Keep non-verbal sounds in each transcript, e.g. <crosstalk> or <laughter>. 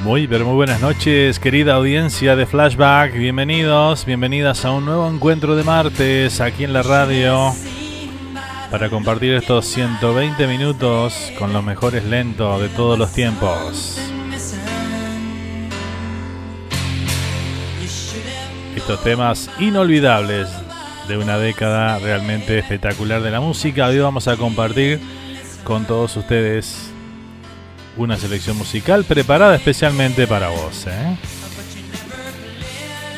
Muy, pero muy buenas noches, querida audiencia de Flashback. Bienvenidos, bienvenidas a un nuevo encuentro de martes aquí en la radio para compartir estos 120 minutos con los mejores lentos de todos los tiempos. Estos temas inolvidables de una década realmente espectacular de la música. Hoy vamos a compartir con todos ustedes una selección musical preparada especialmente para vos. ¿eh?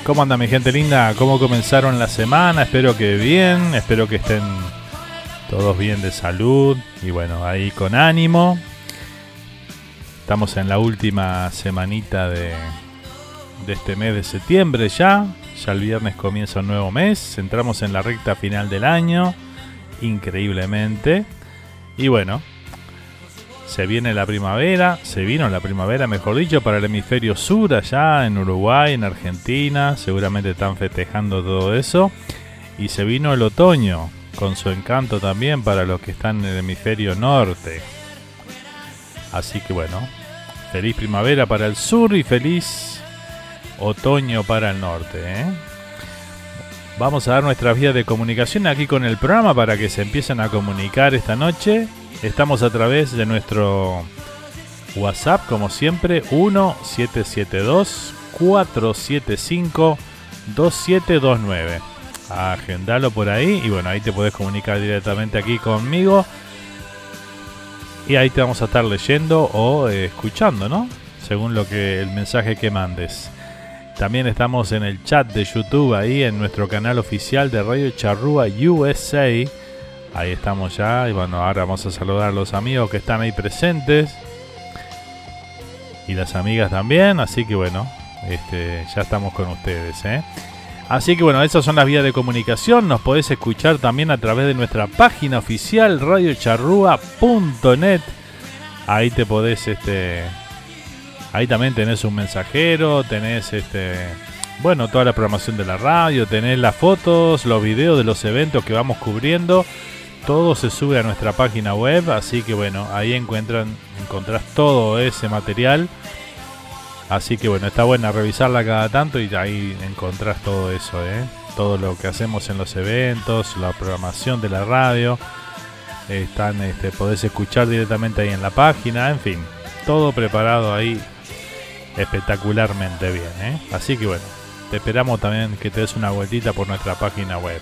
¿Cómo anda mi gente linda? ¿Cómo comenzaron la semana? Espero que bien, espero que estén todos bien de salud y bueno, ahí con ánimo. Estamos en la última semanita de, de este mes de septiembre ya. Ya el viernes comienza un nuevo mes. Entramos en la recta final del año. Increíblemente. Y bueno, se viene la primavera, se vino la primavera, mejor dicho, para el hemisferio sur, allá en Uruguay, en Argentina, seguramente están festejando todo eso. Y se vino el otoño, con su encanto también para los que están en el hemisferio norte. Así que bueno, Feliz primavera para el sur y feliz otoño para el norte. ¿eh? Vamos a dar nuestras vías de comunicación aquí con el programa para que se empiecen a comunicar esta noche. Estamos a través de nuestro WhatsApp, como siempre, 1772 475 2729. Agendalo por ahí y bueno, ahí te puedes comunicar directamente aquí conmigo. Y ahí te vamos a estar leyendo o eh, escuchando, ¿no? Según lo que el mensaje que mandes. También estamos en el chat de YouTube ahí en nuestro canal oficial de Radio Charrúa USA. Ahí estamos ya y bueno, ahora vamos a saludar a los amigos que están ahí presentes y las amigas también, así que bueno, este, ya estamos con ustedes. ¿eh? Así que bueno, esas son las vías de comunicación. Nos podés escuchar también a través de nuestra página oficial radiocharrúa.net. Ahí te podés, este, ahí también tenés un mensajero, tenés este, bueno, toda la programación de la radio, tenés las fotos, los videos de los eventos que vamos cubriendo. Todo se sube a nuestra página web, así que bueno, ahí encuentran, encontrás todo ese material Así que bueno, está buena revisarla cada tanto y ahí encontrás todo eso, ¿eh? todo lo que hacemos en los eventos, la programación de la radio. Están, este, podés escuchar directamente ahí en la página, en fin, todo preparado ahí espectacularmente bien. ¿eh? Así que bueno, te esperamos también que te des una vueltita por nuestra página web.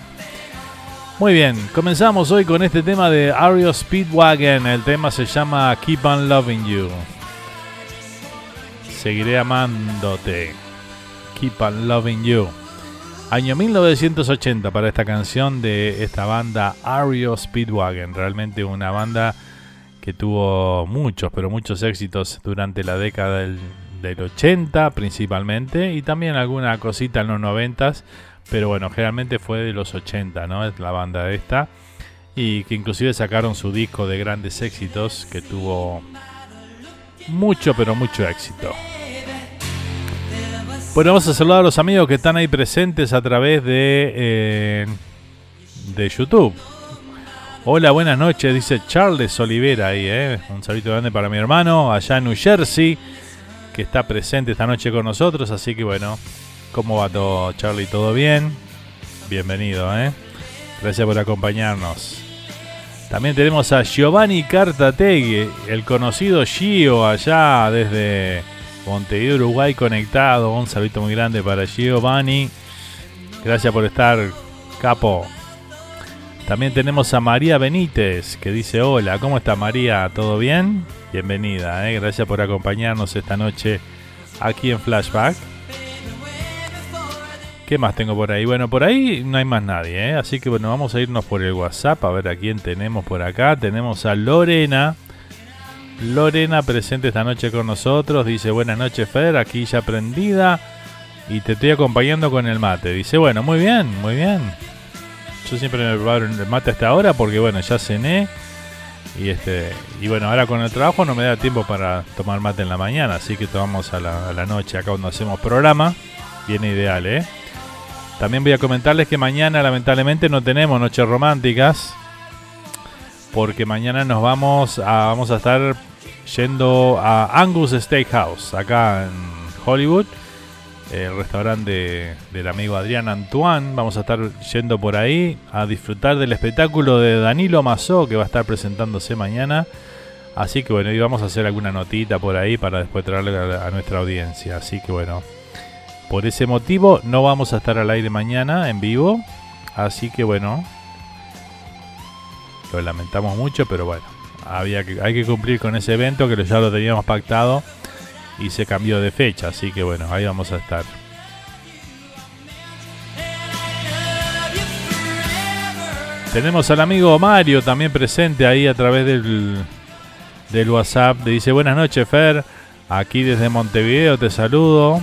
Muy bien, comenzamos hoy con este tema de Ario Speedwagon. El tema se llama Keep on Loving You. Seguiré amándote. Keep on loving you. Año 1980 para esta canción de esta banda Ario Speedwagon. Realmente una banda que tuvo muchos, pero muchos éxitos durante la década del, 80 principalmente y también alguna cosita en los 90 pero bueno, generalmente fue de los 80, ¿no? Es la banda esta y que inclusive sacaron su disco de grandes éxitos que tuvo mucho, pero mucho éxito. Bueno, vamos a saludar a los amigos que están ahí presentes a través de, eh, de YouTube. Hola, buenas noches, dice Charles Olivera ahí, eh. Un saludo grande para mi hermano allá en New Jersey, que está presente esta noche con nosotros. Así que bueno, ¿cómo va todo, Charlie? ¿Todo bien? Bienvenido, ¿eh? Gracias por acompañarnos. También tenemos a Giovanni Cartategui, el conocido Gio allá desde Montevideo, Uruguay conectado. Un saludo muy grande para Giovanni. Gracias por estar, capo. También tenemos a María Benítez que dice hola, ¿cómo está María? ¿Todo bien? Bienvenida, ¿eh? gracias por acompañarnos esta noche aquí en Flashback. ¿Qué más tengo por ahí? Bueno, por ahí no hay más nadie, ¿eh? así que bueno, vamos a irnos por el WhatsApp a ver a quién tenemos por acá. Tenemos a Lorena. Lorena presente esta noche con nosotros. Dice, buenas noches Fer, aquí ya prendida y te estoy acompañando con el mate. Dice, bueno, muy bien, muy bien. Yo siempre me preparo el mate hasta ahora porque bueno, ya cené. Y este y bueno, ahora con el trabajo no me da tiempo para tomar mate en la mañana, así que tomamos a la, a la noche acá cuando hacemos programa. Viene ideal, ¿eh? También voy a comentarles que mañana lamentablemente no tenemos noches románticas. Porque mañana nos vamos a, vamos a estar yendo a Angus Steakhouse, acá en Hollywood. El restaurante del amigo Adrián Antoine. Vamos a estar yendo por ahí a disfrutar del espectáculo de Danilo Mazó que va a estar presentándose mañana. Así que bueno, y vamos a hacer alguna notita por ahí para después traerle a nuestra audiencia. Así que bueno, por ese motivo no vamos a estar al aire mañana en vivo. Así que bueno, lo lamentamos mucho, pero bueno, había que, hay que cumplir con ese evento que ya lo teníamos pactado y se cambió de fecha. Así que bueno, ahí vamos a estar. Tenemos al amigo Mario también presente ahí a través del, del WhatsApp. Dice buenas noches Fer, aquí desde Montevideo te saludo.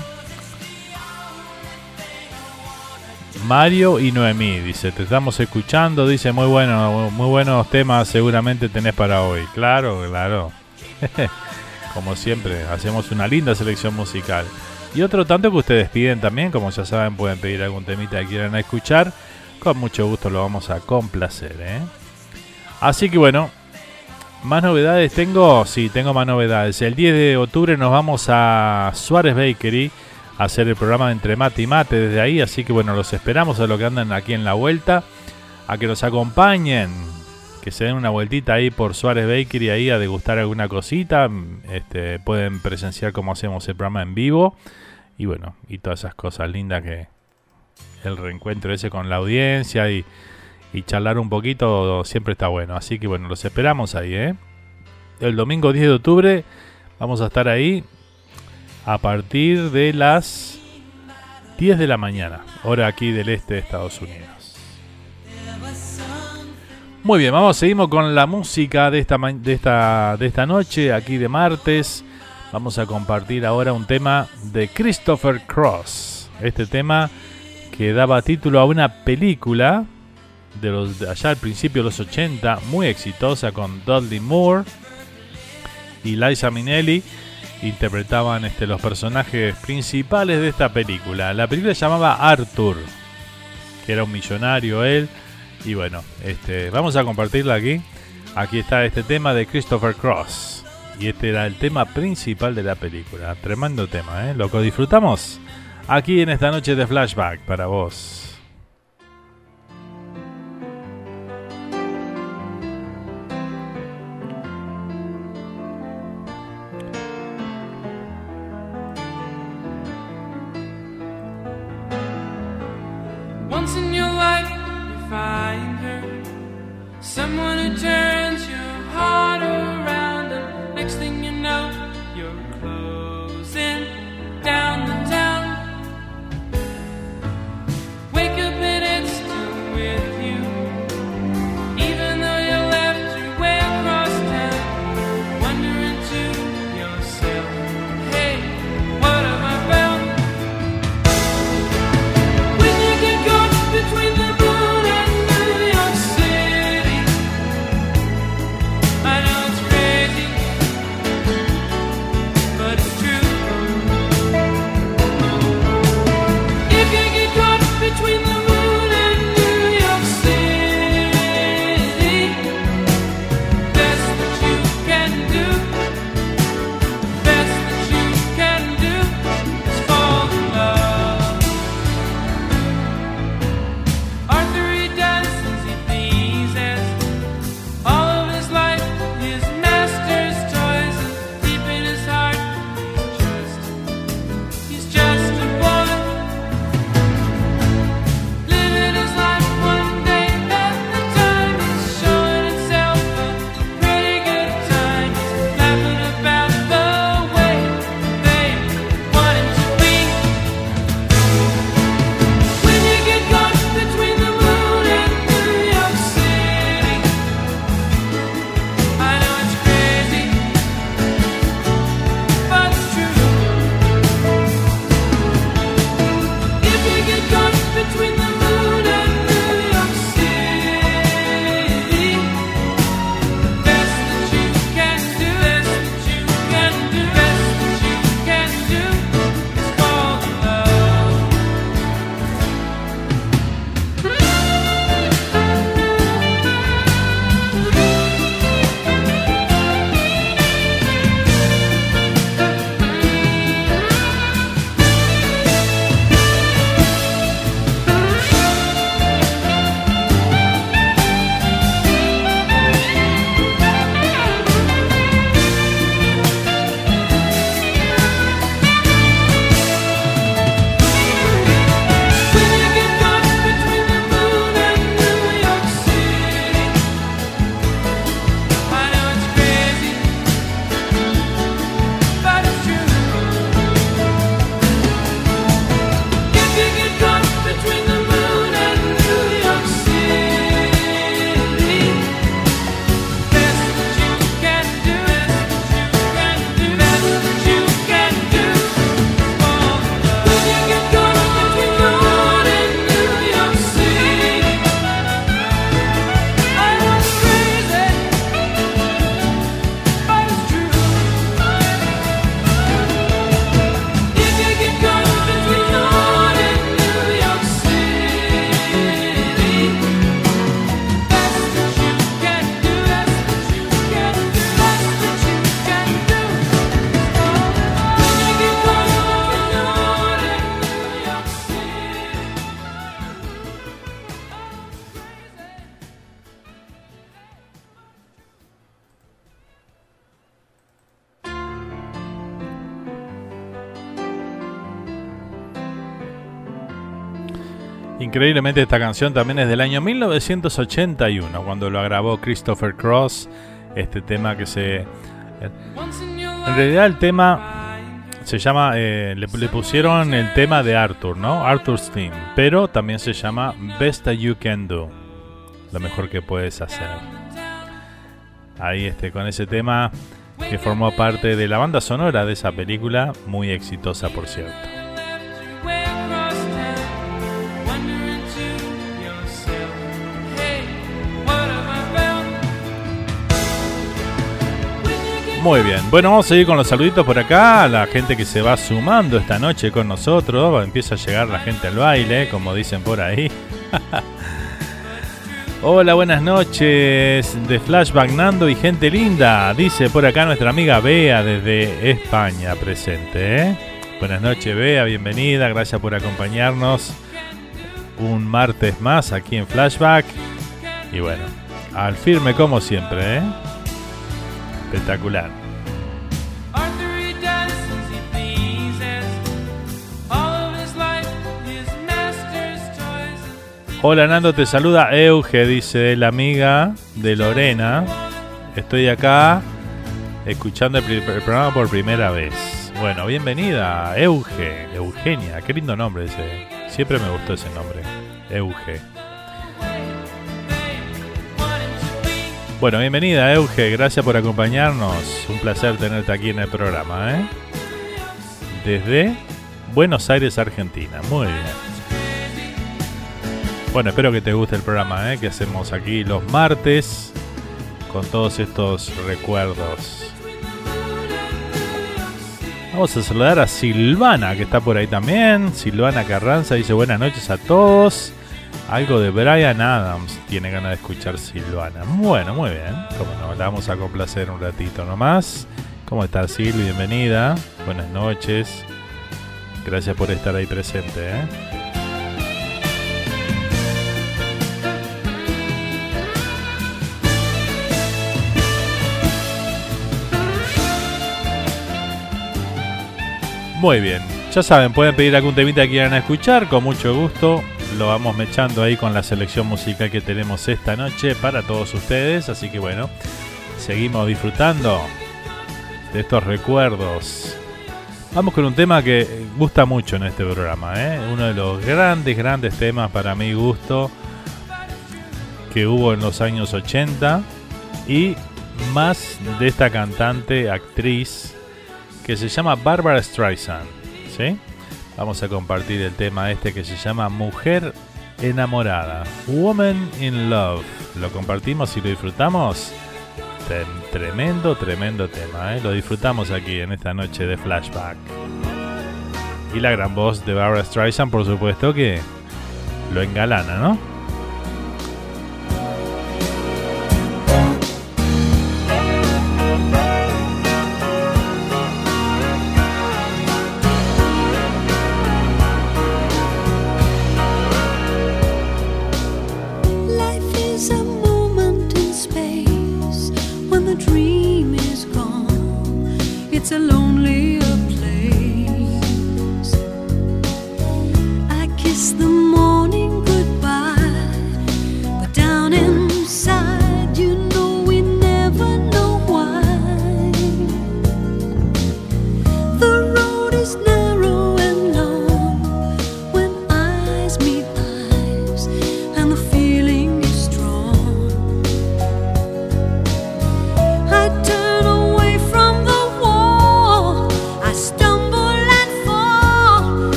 Mario y Noemí, dice, te estamos escuchando, dice, muy bueno, muy buenos temas seguramente tenés para hoy. Claro, claro. <laughs> como siempre, hacemos una linda selección musical. Y otro tanto que ustedes piden también, como ya saben, pueden pedir algún temita que quieran escuchar. Con mucho gusto lo vamos a complacer. ¿eh? Así que bueno, Más novedades tengo, sí, tengo más novedades. El 10 de octubre nos vamos a Suárez Bakery hacer el programa entre mate y mate desde ahí, así que bueno, los esperamos a los que andan aquí en la vuelta, a que nos acompañen, que se den una vueltita ahí por Suárez Bakery ahí a degustar alguna cosita, este, pueden presenciar cómo hacemos el programa en vivo y bueno, y todas esas cosas lindas que el reencuentro ese con la audiencia y y charlar un poquito siempre está bueno. Así que bueno, los esperamos ahí, ¿eh? El domingo 10 de octubre vamos a estar ahí a partir de las 10 de la mañana, hora aquí del este de Estados Unidos. Muy bien, vamos, seguimos con la música de esta, de esta, de esta noche, aquí de martes. Vamos a compartir ahora un tema de Christopher Cross. Este tema que daba título a una película de los allá al principio de los 80, muy exitosa con Dudley Moore y Liza Minnelli interpretaban este, los personajes principales de esta película. La película se llamaba Arthur, que era un millonario él. Y bueno, este, vamos a compartirla aquí. Aquí está este tema de Christopher Cross. Y este era el tema principal de la película. Tremendo tema, ¿eh? Lo que disfrutamos aquí en esta noche de flashback para vos. Increíblemente esta canción también es del año 1981, cuando lo grabó Christopher Cross, este tema que se... En realidad el tema se llama, eh, le, pusieron el tema de Arthur, ¿no? Arthur's Theme, pero también se llama Best That You Can Do, lo mejor que puedes hacer. Ahí este, con ese tema que formó parte de la banda sonora de esa película, muy exitosa por cierto. Muy bien, bueno, vamos a seguir con los saluditos por acá. La gente que se va sumando esta noche con nosotros. Empieza a llegar la gente al baile, como dicen por ahí. <laughs> Hola, buenas noches de Flashback Nando y gente linda. Dice por acá nuestra amiga Bea desde España presente. ¿eh? Buenas noches, Bea, bienvenida. Gracias por acompañarnos un martes más aquí en Flashback. Y bueno, al firme como siempre, ¿eh? Espectacular. Hola Nando, te saluda Euge, dice la amiga de Lorena. Estoy acá escuchando el, programa por primera vez. Bueno, bienvenida, Euge, Eugenia, qué lindo nombre ese. Siempre me gustó ese nombre, Euge. Bueno, bienvenida Euge, gracias por acompañarnos. Un placer tenerte aquí en el programa, ¿eh? Desde Buenos Aires, Argentina. Muy bien. Bueno, espero que te guste el programa ¿eh? que hacemos aquí los martes con todos estos recuerdos. Vamos a saludar a Silvana, que está por ahí también. Silvana Carranza dice buenas noches a todos. Algo de Brian Adams tiene ganas de escuchar Silvana. Bueno, muy bien. Como no, la vamos a complacer un ratito nomás. ¿Cómo estás, Sil? Bienvenida. Buenas noches. Gracias por estar ahí presente. ¿eh? Muy bien. Ya saben, pueden pedir algún temita que quieran escuchar. Con mucho gusto lo vamos mechando ahí con la selección musical que tenemos esta noche para todos ustedes. Así que bueno, seguimos disfrutando de estos recuerdos. Vamos con un tema que gusta mucho en este programa, ¿eh? uno de los grandes, grandes temas para mi gusto que hubo en los años 80 y más de esta cantante, actriz, que se llama Barbara Streisand. ¿sí? Vamos a compartir el tema este que se llama Mujer enamorada, Woman in Love. Lo compartimos y lo disfrutamos. Tremendo, tremendo tema, ¿eh? lo disfrutamos aquí en esta noche de flashback. Y la gran voz de Barbara Streisand, por supuesto que lo engalana, ¿no?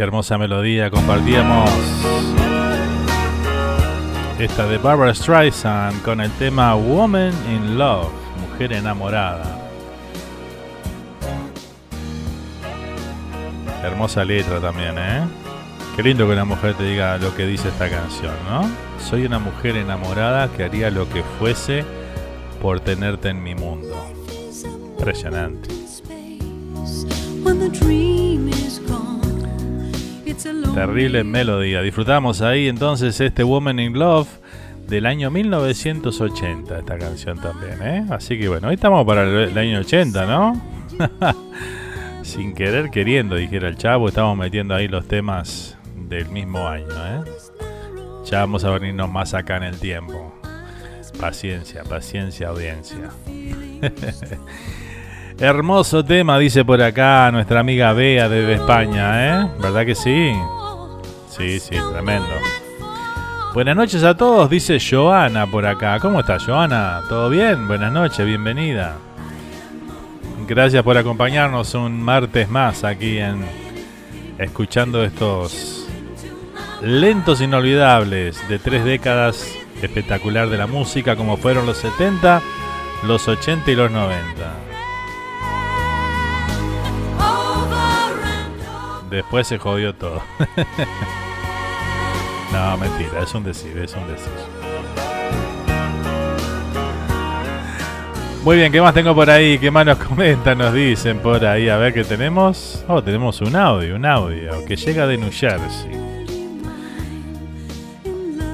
Qué hermosa melodía. Compartíamos esta de Barbara Streisand con el tema Woman in Love, mujer enamorada. Hermosa letra también, ¿eh? Qué lindo que una mujer te diga lo que dice esta canción, ¿no? Soy una mujer enamorada que haría lo que fuese por tenerte en mi mundo. Impresionante. Terrible melodía. Disfrutamos ahí entonces este Woman in Love del año 1980, esta canción también, ¿eh? Así que bueno, hoy estamos para el, año 80, ¿no? <laughs> Sin querer queriendo, dijera el chavo, estamos metiendo ahí los temas del mismo año, ¿eh? Ya vamos a venirnos más acá en el tiempo. Paciencia, paciencia, audiencia. <laughs> Hermoso tema, dice por acá nuestra amiga Bea desde España, ¿eh? ¿Verdad que sí? Sí, sí, tremendo. Buenas noches a todos, dice Joana por acá. ¿Cómo estás, Joana? ¿Todo bien? Buenas noches, bienvenida. Gracias por acompañarnos un martes más aquí en escuchando estos lentos inolvidables de tres décadas espectacular de la música como fueron los 70, los 80 y los 90. Después se jodió todo. <laughs> no, mentira, es un decir, es un decir. Muy bien, ¿qué más tengo por ahí? ¿Qué más nos <laughs> comentan, nos dicen por ahí? A ver qué tenemos. Oh, tenemos un audio, un audio que llega de New Jersey.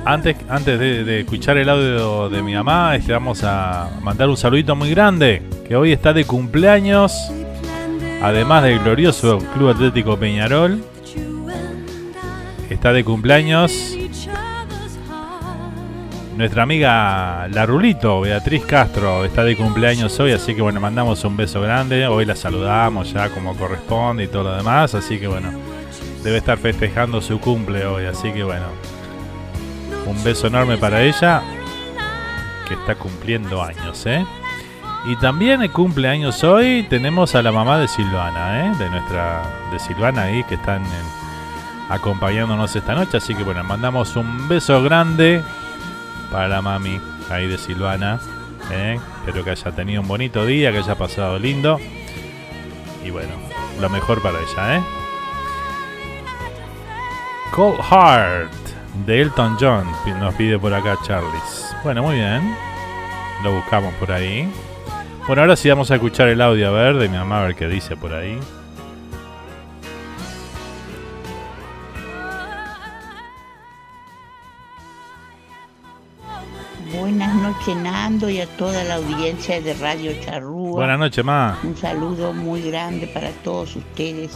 Antes, antes de, escuchar el audio de mi mamá, este, vamos a mandar un saludito muy grande, que hoy está de cumpleaños además del glorioso Club Atlético Peñarol, está de cumpleaños nuestra amiga La Rulito, Beatriz Castro, está de cumpleaños hoy, así que bueno, mandamos un beso grande. Hoy la saludamos ya como corresponde y todo lo demás, así que bueno, debe estar festejando su cumple hoy, así que bueno, un beso enorme para ella, que está cumpliendo años, ¿eh? Y también cumple años hoy tenemos a la mamá de Silvana, ¿eh? de nuestra de Silvana ahí que están acompañándonos esta noche. Así que bueno, mandamos un beso grande para la mami ahí de Silvana. ¿eh? Espero que haya tenido un bonito día, que haya pasado lindo. Y bueno, lo mejor para ella, ¿eh? Cold Heart de Elton John nos pide por acá Charles. Bueno, muy bien. Lo buscamos por ahí. Bueno, ahora sí vamos a escuchar el audio a ver de mi mamá a ver qué dice por ahí. Buenas noches Nando y a toda la audiencia de Radio Charrúa. Buenas noches, ma. Un saludo muy grande para todos ustedes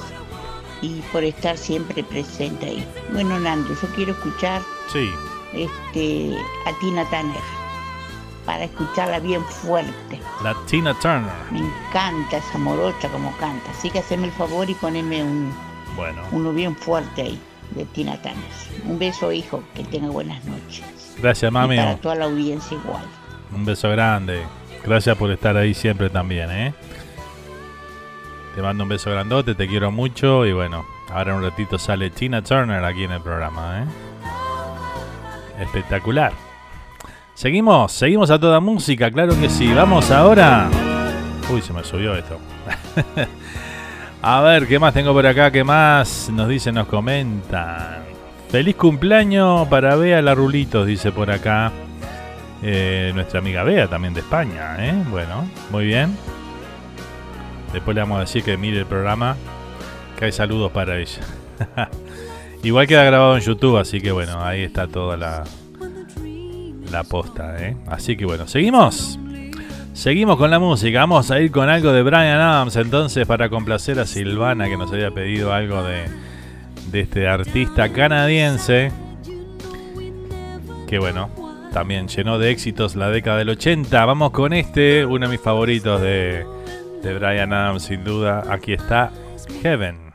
y por estar siempre presente ahí. Bueno Nando, yo quiero escuchar sí. este, a Tina Tanner para escucharla bien fuerte. La Tina Turner. Me encanta esa morocha como canta. Así que haceme el favor y poneme un, bueno. uno bien fuerte ahí de Tina Turner. Un beso, hijo. Que tenga buenas noches. Gracias, mami. Y para toda la audiencia igual. Un beso grande. Gracias por estar ahí siempre también, ¿eh? Te mando un beso grandote, te quiero mucho y bueno, ahora un ratito sale Tina Turner aquí en el programa, ¿eh? Espectacular. Seguimos, seguimos a toda música, claro que sí. Vamos ahora. Uy, se me subió esto. <laughs> a ver, ¿qué más tengo por acá? ¿Qué más nos dicen, nos comentan? Feliz cumpleaños para Bea Larulitos, dice por acá. Eh, nuestra amiga Bea, también de España, ¿eh? Bueno, muy bien. Después le vamos a decir que mire el programa, que hay saludos para ella. <laughs> Igual queda grabado en YouTube, así que bueno, ahí está toda la, la posta, ¿eh? Así que bueno, seguimos. Seguimos con la música. Vamos a ir con algo de Brian Adams entonces para complacer a Silvana que nos había pedido algo de, este artista canadiense. Que bueno, también llenó de éxitos la década del 80. Vamos con este, uno de mis favoritos de, de Brian Adams sin duda. Aquí está Heaven.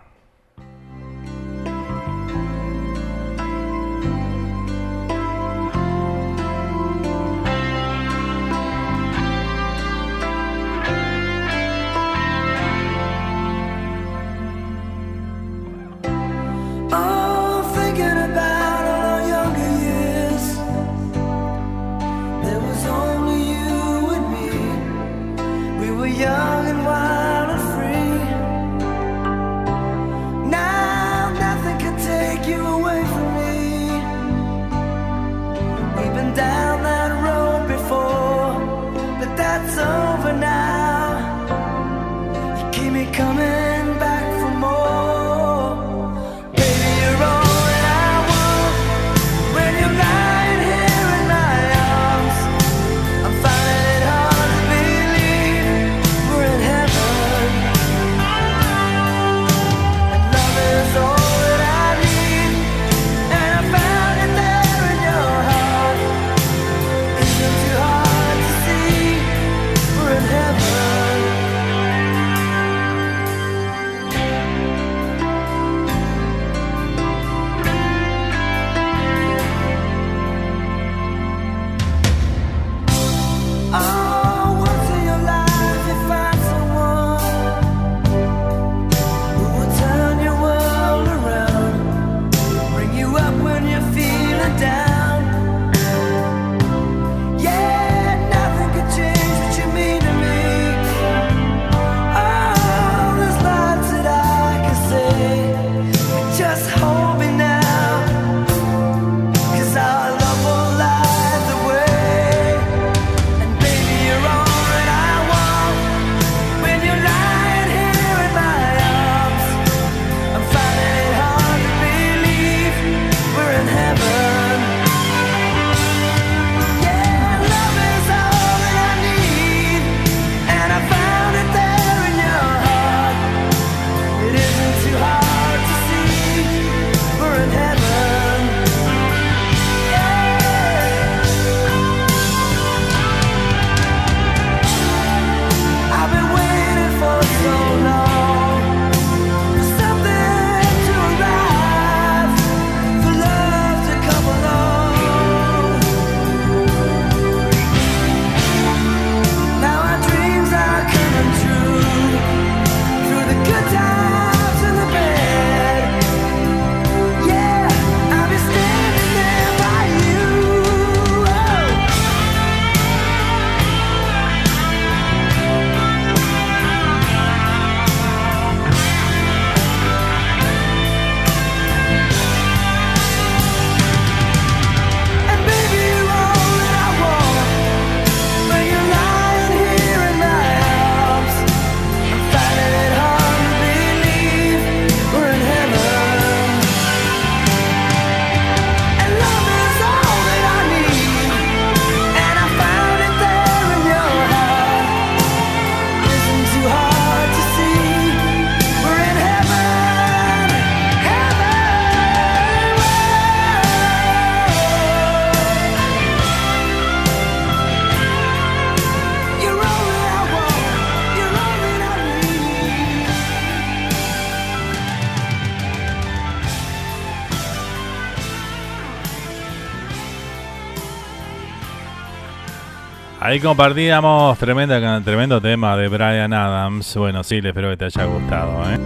Ahí compartíamos tremendo tema de Brian Adams. Bueno, sí, espero que te haya gustado. ¿eh?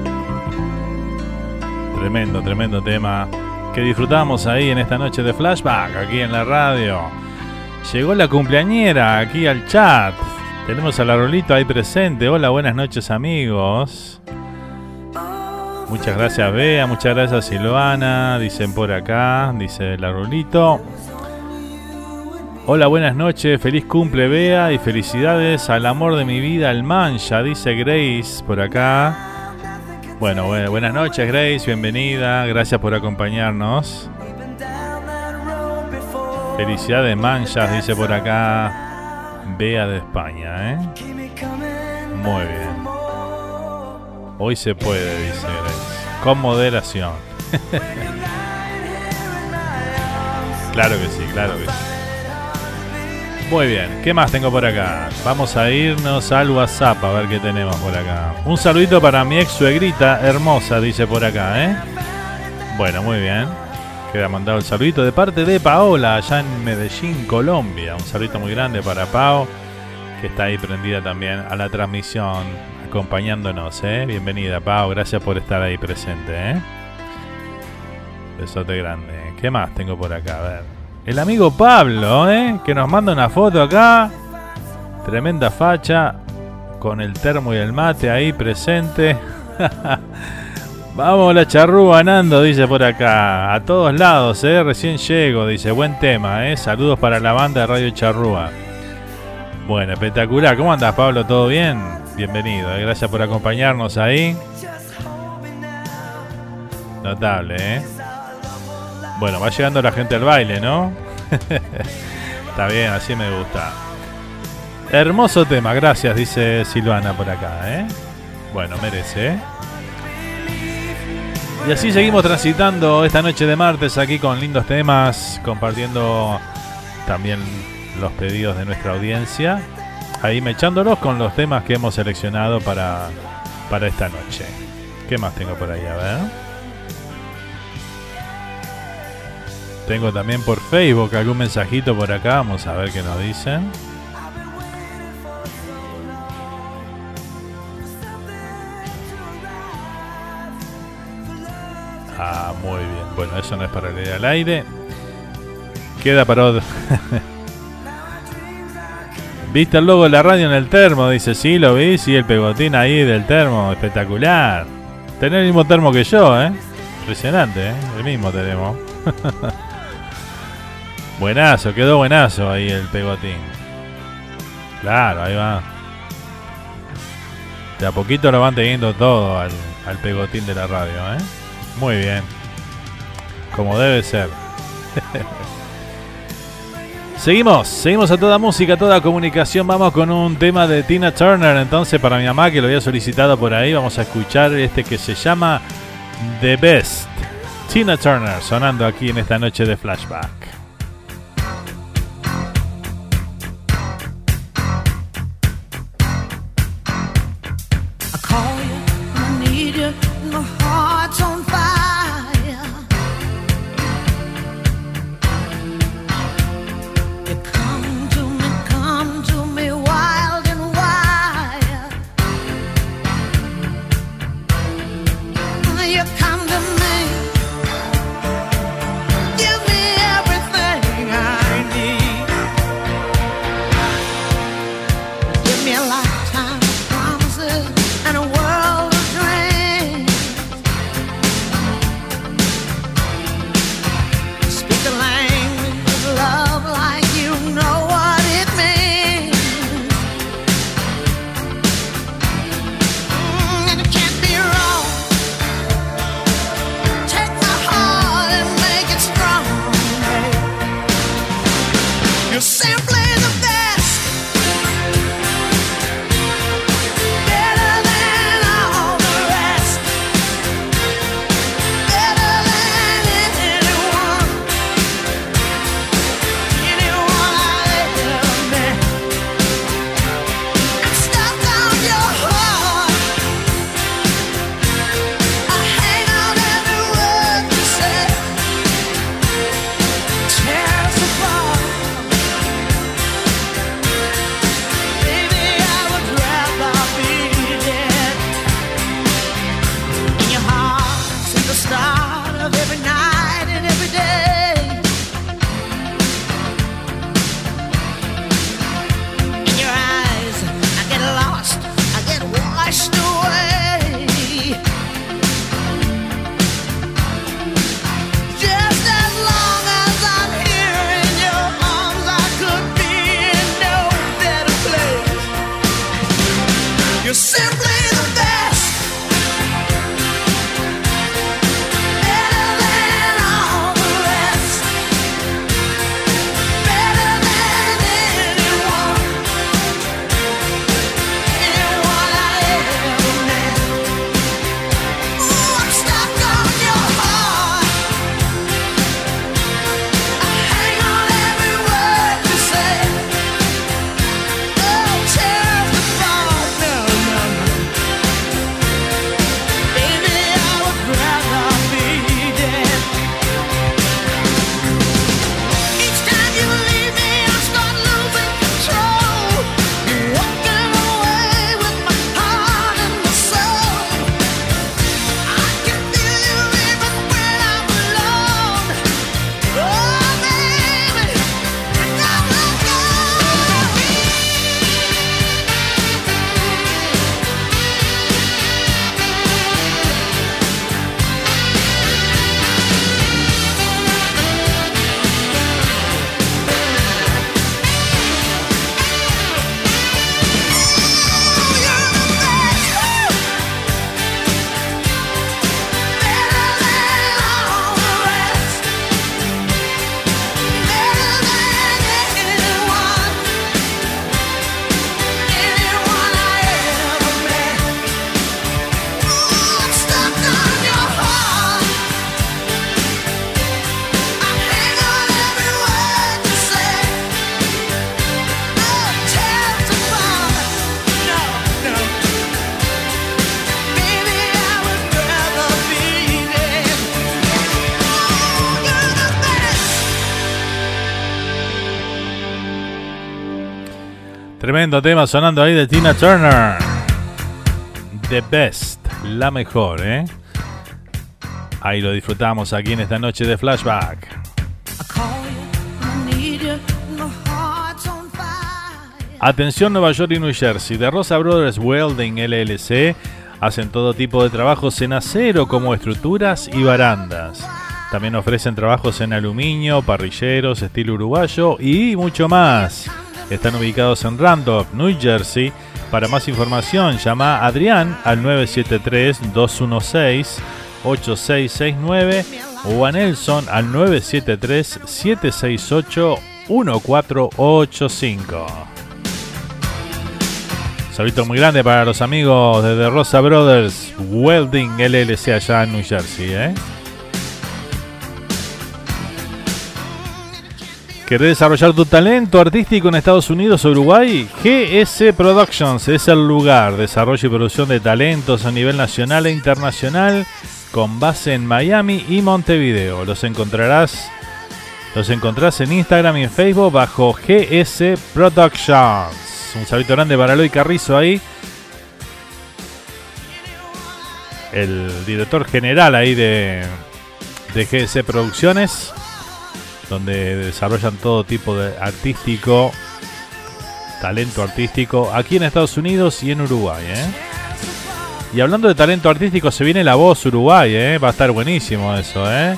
Tremendo, tremendo tema que disfrutamos ahí en esta noche de flashback, aquí en la radio. Llegó la cumpleañera aquí al chat. Tenemos a la Rolito ahí presente. Hola, buenas noches amigos. Muchas gracias Bea, muchas gracias Silvana, dicen por acá, dice la Rolito. Hola, buenas noches, feliz cumple Bea y felicidades al amor de mi vida, al Mancha, dice Grace por acá. Bueno, buenas noches Grace, bienvenida, gracias por acompañarnos. Felicidades Manchas, dice por acá Bea de España, ¿eh? Muy bien. Hoy se puede, dice Grace. Con moderación. <laughs> claro que sí, claro que sí. Muy bien, ¿qué más tengo por acá? Vamos a irnos al WhatsApp a ver qué tenemos por acá. Un saludito para mi ex suegrita hermosa, dice por acá, ¿eh? Bueno, muy bien. Queda mandado el saludito de parte de Paola, allá en Medellín, Colombia. Un saludito muy grande para Pao, que está ahí prendida también a la transmisión, acompañándonos, ¿eh? Bienvenida, Pao, gracias por estar ahí presente, ¿eh? Besote grande. ¿Qué más tengo por acá? A ver. El amigo Pablo, ¿eh? que nos manda una foto acá. Tremenda facha. Con el termo y el mate ahí presente. <laughs> Vamos la charrúa, Nando, dice por acá. A todos lados, ¿eh? Recién llego, dice. Buen tema, ¿eh? Saludos para la banda de Radio Charrúa. Bueno, espectacular. ¿Cómo andas, Pablo? ¿Todo bien? Bienvenido. ¿eh? Gracias por acompañarnos ahí. Notable, ¿eh? Bueno, va llegando la gente al baile, ¿no? <laughs> Está bien, así me gusta. Hermoso tema, gracias, dice Silvana por acá, ¿eh? Bueno, merece. Y así seguimos transitando esta noche de martes aquí con lindos temas, compartiendo también los pedidos de nuestra audiencia, ahí mechándolos con los temas que hemos seleccionado para, para esta noche. ¿Qué más tengo por ahí? A ver. Tengo también por Facebook algún mensajito por acá. Vamos a ver qué nos dicen. Ah, muy bien. Bueno, eso no es para leer al aire. Queda para otro. <laughs> ¿Viste el logo de la radio en el termo? Dice, sí, lo vi, sí, el pegotín ahí del termo, espectacular. Tener el mismo termo que yo, ¿eh? Impresionante, ¿eh? El mismo tenemos. <laughs> Buenazo, quedó buenazo ahí el pegotín. Claro, ahí va. De a poquito lo van teniendo todo al, pegotín de la radio, ¿eh? Muy bien. Como debe ser. <laughs> seguimos, seguimos a toda música, a toda comunicación. Vamos con un tema de Tina Turner. Entonces, para mi mamá que lo había solicitado por ahí, vamos a escuchar este que se llama The Best. Tina Turner sonando aquí en esta noche de flashback. Tremendo tema sonando ahí de Tina Turner. The best, la mejor, ¿eh? Ahí lo disfrutamos aquí en esta noche de flashback. Atención Nueva York y New Jersey. De Rosa Brothers Welding LLC hacen todo tipo de trabajos en acero como estructuras y barandas. También ofrecen trabajos en aluminio, parrilleros, estilo uruguayo y mucho más. Están ubicados en Randolph, New Jersey. Para más información, llama a Adrián al 973-216-8669 o a Nelson al 973-768-1485. Saludito muy grande para los amigos de The Rosa Brothers Welding LLC allá en New Jersey. ¿eh? ¿Querés desarrollar tu talento artístico en Estados Unidos o Uruguay? GS Productions es el lugar. Desarrollo y producción de talentos a nivel nacional e internacional con base en Miami y Montevideo. Los encontrarás, los encontrás en Instagram y en Facebook bajo GS Productions. Un saludo grande para Eloy Carrizo ahí. El director general ahí de, de GS Producciones donde desarrollan todo tipo de artístico, talento artístico, aquí en Estados Unidos y en Uruguay. ¿eh? Y hablando de talento artístico, se viene la voz Uruguay, ¿eh? va a estar buenísimo eso. ¿eh?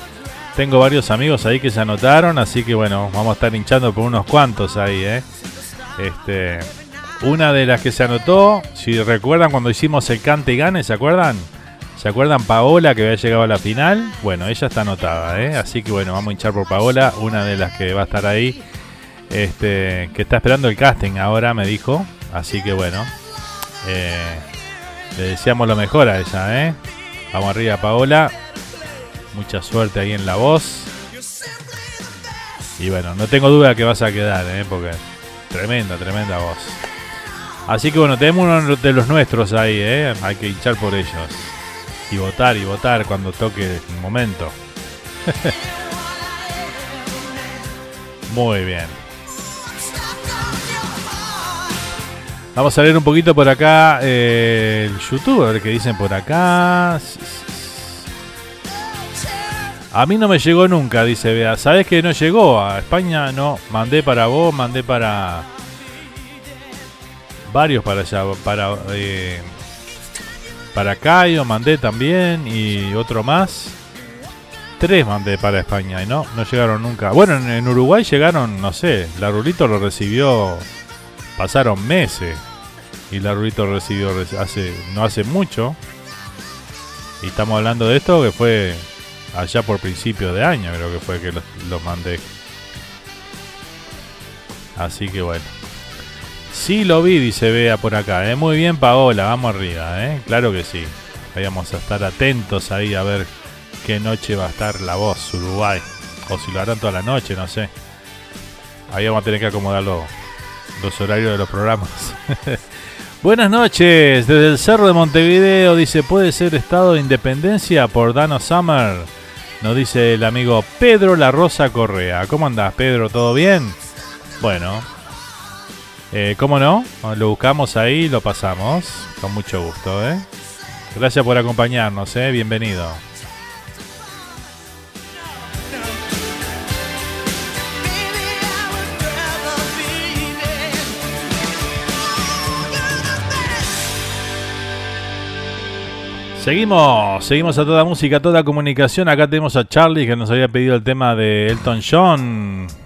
Tengo varios amigos ahí que se anotaron, así que bueno, vamos a estar hinchando por unos cuantos ahí. ¿eh? Este, una de las que se anotó, si recuerdan cuando hicimos el cante y gane, ¿se acuerdan? ¿Se acuerdan Paola que había llegado a la final? Bueno, ella está anotada, ¿eh? Así que bueno, vamos a hinchar por Paola, una de las que va a estar ahí. Este, que está esperando el casting ahora, me dijo. Así que bueno, eh, le deseamos lo mejor a ella, ¿eh? Vamos arriba, Paola. Mucha suerte ahí en la voz. Y bueno, no tengo duda que vas a quedar, ¿eh? Porque tremenda, tremenda voz. Así que bueno, tenemos uno de los nuestros ahí, ¿eh? Hay que hinchar por ellos y votar y votar cuando toque el momento. <laughs> Muy bien. Vamos a ver un poquito por acá eh, el YouTube, a ver qué dicen por acá. A mí no me llegó nunca, dice Bea. ¿Sabes que no llegó? A España no. Mandé para vos, mandé para. Varios para allá. Para. Eh, para Cayo mandé también y otro más. Tres mandé para España y no, no llegaron nunca. Bueno, en, Uruguay llegaron, no sé, la Rulito lo recibió, pasaron meses y la Rulito recibió hace, no hace mucho. Y estamos hablando de esto que fue allá por principio de año, creo que fue que los, los mandé. Así que bueno. Sí lo vi, dice Bea por acá. ¿eh? Muy bien, Paola, vamos arriba. ¿eh? Claro que sí. Vamos a estar atentos ahí a ver qué noche va a estar la voz Uruguay. O si lo harán toda la noche, no sé. Ahí vamos a tener que acomodar los, horarios de los programas. <laughs> Buenas noches, desde el Cerro de Montevideo dice, puede ser Estado de Independencia por Dano Summer. Nos dice el amigo Pedro La Rosa Correa. ¿Cómo andás, Pedro? ¿Todo bien? Bueno, eh, ¿Cómo no? Lo buscamos ahí y lo pasamos. Con mucho gusto, ¿eh? Gracias por acompañarnos, ¿eh? Bienvenido. Seguimos, seguimos a toda música, a toda comunicación. Acá tenemos a Charlie que nos había pedido el tema de Elton John.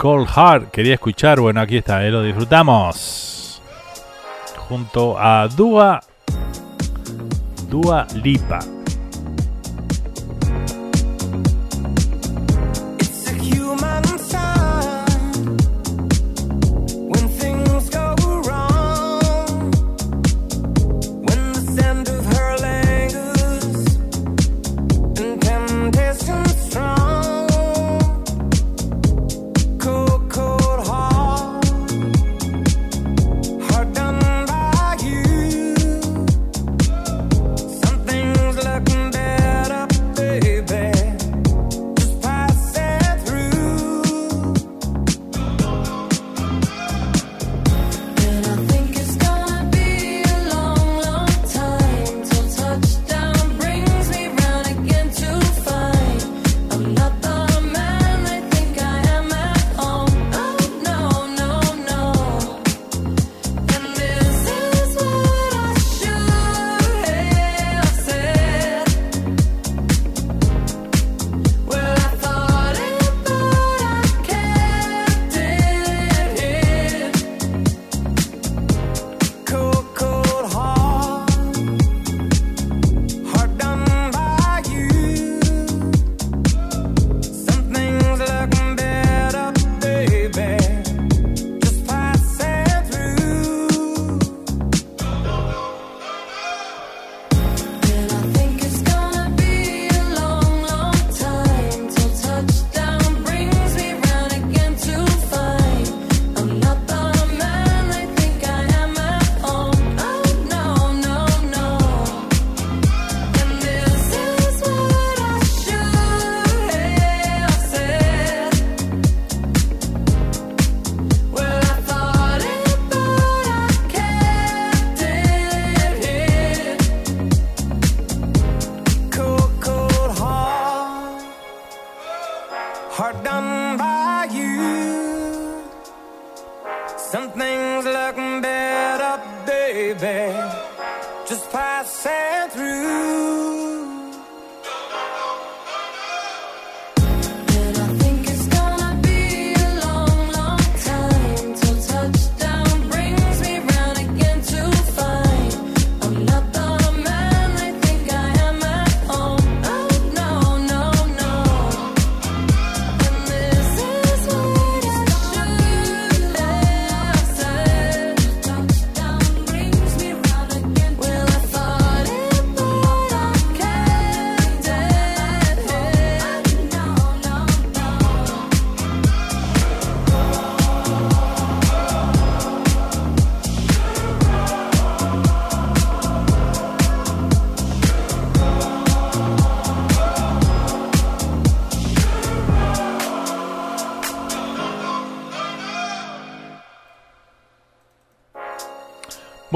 Cold Heart. Quería escuchar, bueno, aquí está, eh, lo disfrutamos. Junto a Dua, Dua Lipa.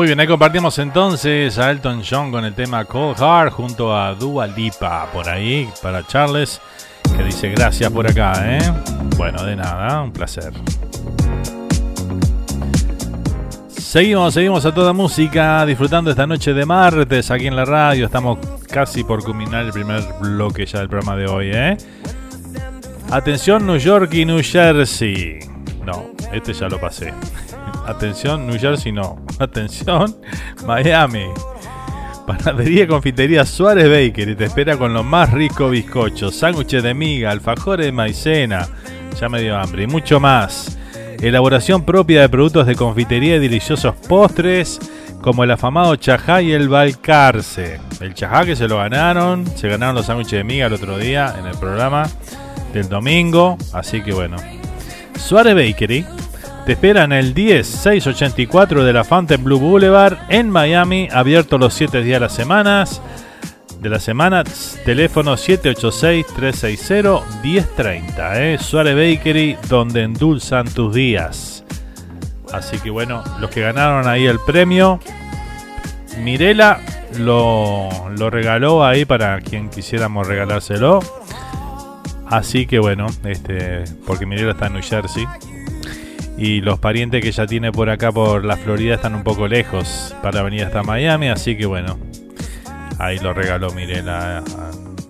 Muy bien, ahí compartimos entonces a Elton John con el tema Cold Heart junto a Dua Lipa por ahí para Charles que dice gracias por acá, ¿eh? Bueno, de nada, un placer. Seguimos, seguimos a toda música, disfrutando esta noche de martes aquí en la radio. Estamos casi por culminar el primer bloque ya del programa de hoy, ¿eh? Atención New York y New Jersey. No, este ya lo pasé. <laughs> Atención, New Jersey no. <laughs> Atención, Miami. Panadería Confitería Suárez Baker y te espera con los más ricos bizcochos, sándwiches de miga, alfajores de maicena, ya me dio hambre y mucho más. Elaboración propia de productos de confitería y deliciosos postres como el afamado chajá y el balcarce. El chajá que se lo ganaron, se ganaron los sándwiches de miga el otro día en el programa del domingo, así que bueno. Suárez Bakery te esperan el 10684 de la Blue Boulevard en Miami, abierto los 7 días de las semanas. De la semana, teléfono 786-360-1030. ¿eh? Suárez Bakery, donde endulzan tus días. Así que bueno, los que ganaron ahí el premio, Mirela lo, lo regaló ahí para quien quisiéramos regalárselo. Así que bueno, este, porque Mirela está en New Jersey y los parientes que ella tiene por acá por la Florida están un poco lejos para venir hasta Miami, así que bueno, ahí lo regaló Mirela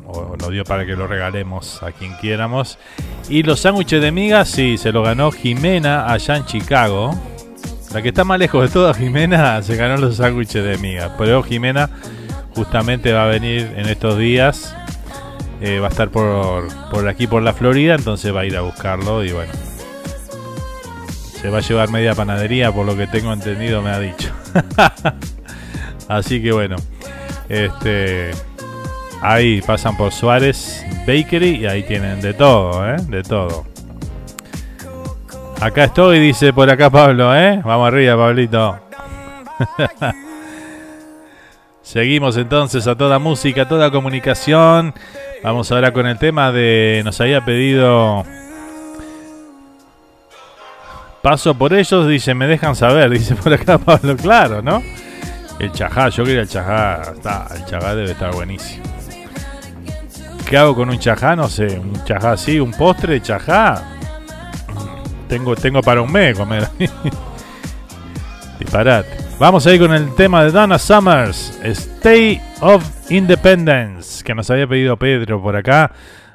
o nos dio para que lo regalemos a quien quieramos. Y los sándwiches de miga, sí, se lo ganó Jimena allá en Chicago. La que está más lejos de toda Jimena se ganó los sándwiches de miga. Pero Jimena justamente va a venir en estos días. Eh, va a estar por, por aquí, por la Florida, entonces va a ir a buscarlo y bueno, se va a llevar media panadería, por lo que tengo entendido, me ha dicho. <laughs> Así que bueno, este, ahí pasan por Suárez Bakery y ahí tienen de todo, ¿eh? De todo. Acá estoy, dice por acá Pablo, ¿eh? Vamos arriba, Pablito. <laughs> Seguimos entonces a toda música, a toda comunicación. Vamos ahora con el tema de. Nos había pedido Paso por ellos, dice, me dejan saber, <laughs> dice por acá Pablo, claro, ¿no? El chajá, yo quería el chajá, está, el chajá debe estar buenísimo. ¿Qué hago con un chajá? No sé, un chajá así, un postre de chajá. Tengo, tengo para un mes comer. <laughs> Disparate. Vamos a ir con el tema de Donna Summers, Stay of Independence, que nos había pedido Pedro por acá,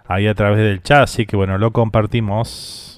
ahí a través del chat, así que bueno, lo compartimos.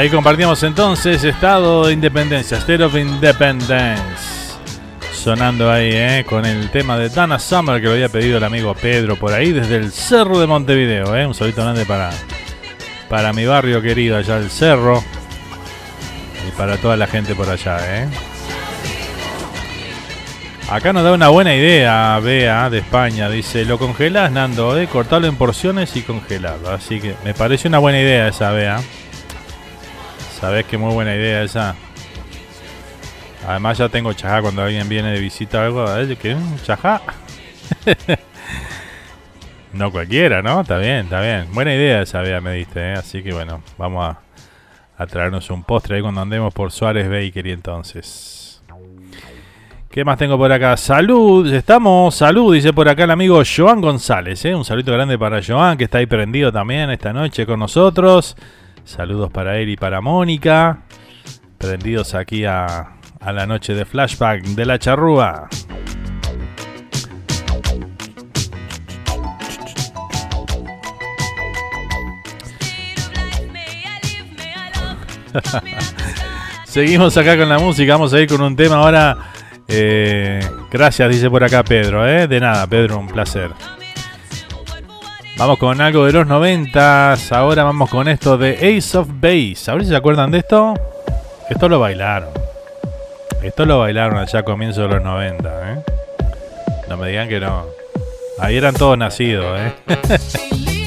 Ahí compartíamos entonces Estado de Independencia, State of Independence. Sonando ahí, ¿eh? Con el tema de Dana Summer que lo había pedido el amigo Pedro por ahí desde el Cerro de Montevideo, ¿eh? Un saludito grande para, para mi barrio querido allá del Cerro. Y para toda la gente por allá, ¿eh? Acá nos da una buena idea, Bea, de España. Dice, lo congelas, Nando, ¿eh? cortarlo en porciones y congelarlo. Así que me parece una buena idea esa, Bea. Sabes que muy buena idea esa. Además ya tengo chajá cuando alguien viene de visita o algo. ¿eh? ¿Qué? ¿Chajá? <laughs> no cualquiera, ¿no? Está bien, está bien. Buena idea esa, Bea, me diste. ¿eh? Así que bueno, vamos a, a traernos un postre ahí cuando andemos por Suárez Bakery entonces. ¿Qué más tengo por acá? Salud, estamos, salud, dice por acá el amigo Joan González. ¿eh? Un saludo grande para Joan, que está ahí prendido también esta noche con nosotros. Saludos para él y para Mónica. Prendidos aquí a, a la noche de flashback de la charrúa. <laughs> Seguimos acá con la música, vamos a ir con un tema ahora. Eh, gracias, dice por acá Pedro. ¿eh? De nada, Pedro, un placer. Vamos con algo de los noventas. Ahora vamos con esto de Ace of Base. A ver si se acuerdan de esto. Esto lo bailaron. Esto lo bailaron allá a comienzos de los 90. ¿eh? No me digan que no. Ahí eran todos nacidos. ¿eh? <laughs>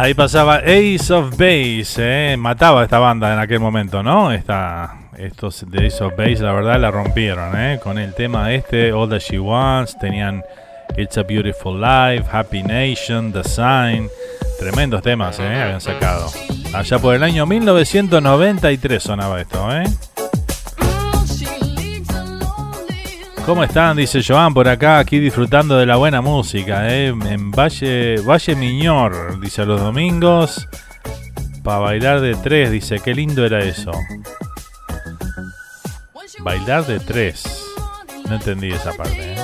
Ahí pasaba Ace of Base, eh. mataba esta banda en aquel momento, ¿no? Esta, estos de esos Bass, la verdad, la rompieron, ¿eh? Con el tema este, All That She Wants, tenían It's a Beautiful Life, Happy Nation, The Sign. Tremendos temas, ¿eh? Habían sacado. Allá por el año 1993 sonaba esto, ¿eh? ¿Cómo están? Dice Joan por acá, aquí disfrutando de la buena música, ¿eh? En Valle, Valle Miñor, dice los domingos. Para bailar de tres, dice, qué lindo era eso. Bailar de tres. No entendí esa parte. ¿eh?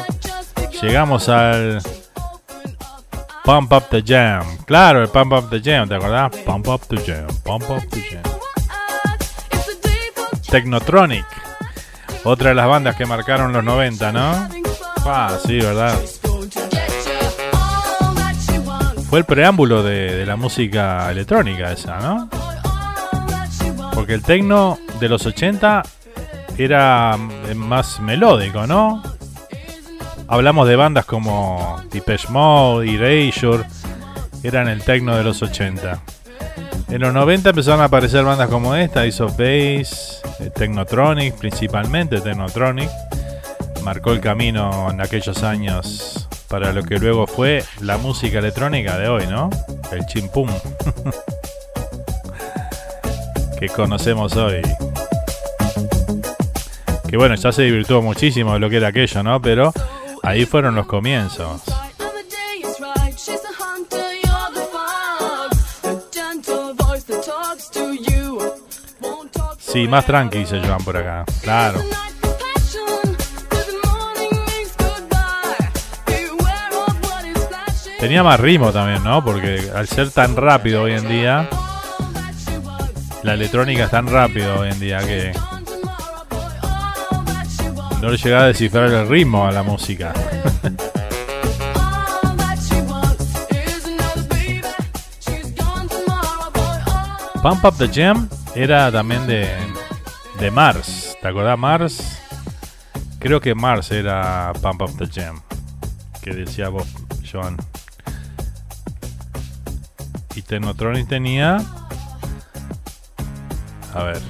Llegamos al Pump Up the Jam. Claro, el Pump Up the Jam, ¿te acordás? Pump Up the Jam, Pump Up the Jam. Technotronic. Otra de las bandas que marcaron los 90, ¿no? Ah, sí, ¿verdad? Fue el preámbulo de, la música electrónica esa, ¿no? Porque el techno de los 80 era más melódico, ¿no? Hablamos de bandas como Depeche Mode, Erasure, eran el techno de los 80. En los 90 empezaron a aparecer bandas como esta, Ace of Base, eh, Technotronic, principalmente Technotronic. Marcó el camino en aquellos años para lo que luego fue la música electrónica de hoy, ¿no? El chimpum. <laughs> que conocemos hoy. Que bueno, ya se divirtió muchísimo de lo que era aquello, ¿no? Pero ahí fueron los comienzos. Sí, más tranqui, dice Joan por acá. Claro. Tenía más ritmo también, ¿no? Porque al ser tan rápido hoy en día, la electrónica es tan rápido hoy en día que no le llegaba a descifrar el ritmo a la música. <laughs> Pump Up the Jam era también de, de Mars. ¿Te acordás Mars? Creo que Mars era Pump Up the Jam. Que decía vos, Joan. Y Technotronic tenía. A ver.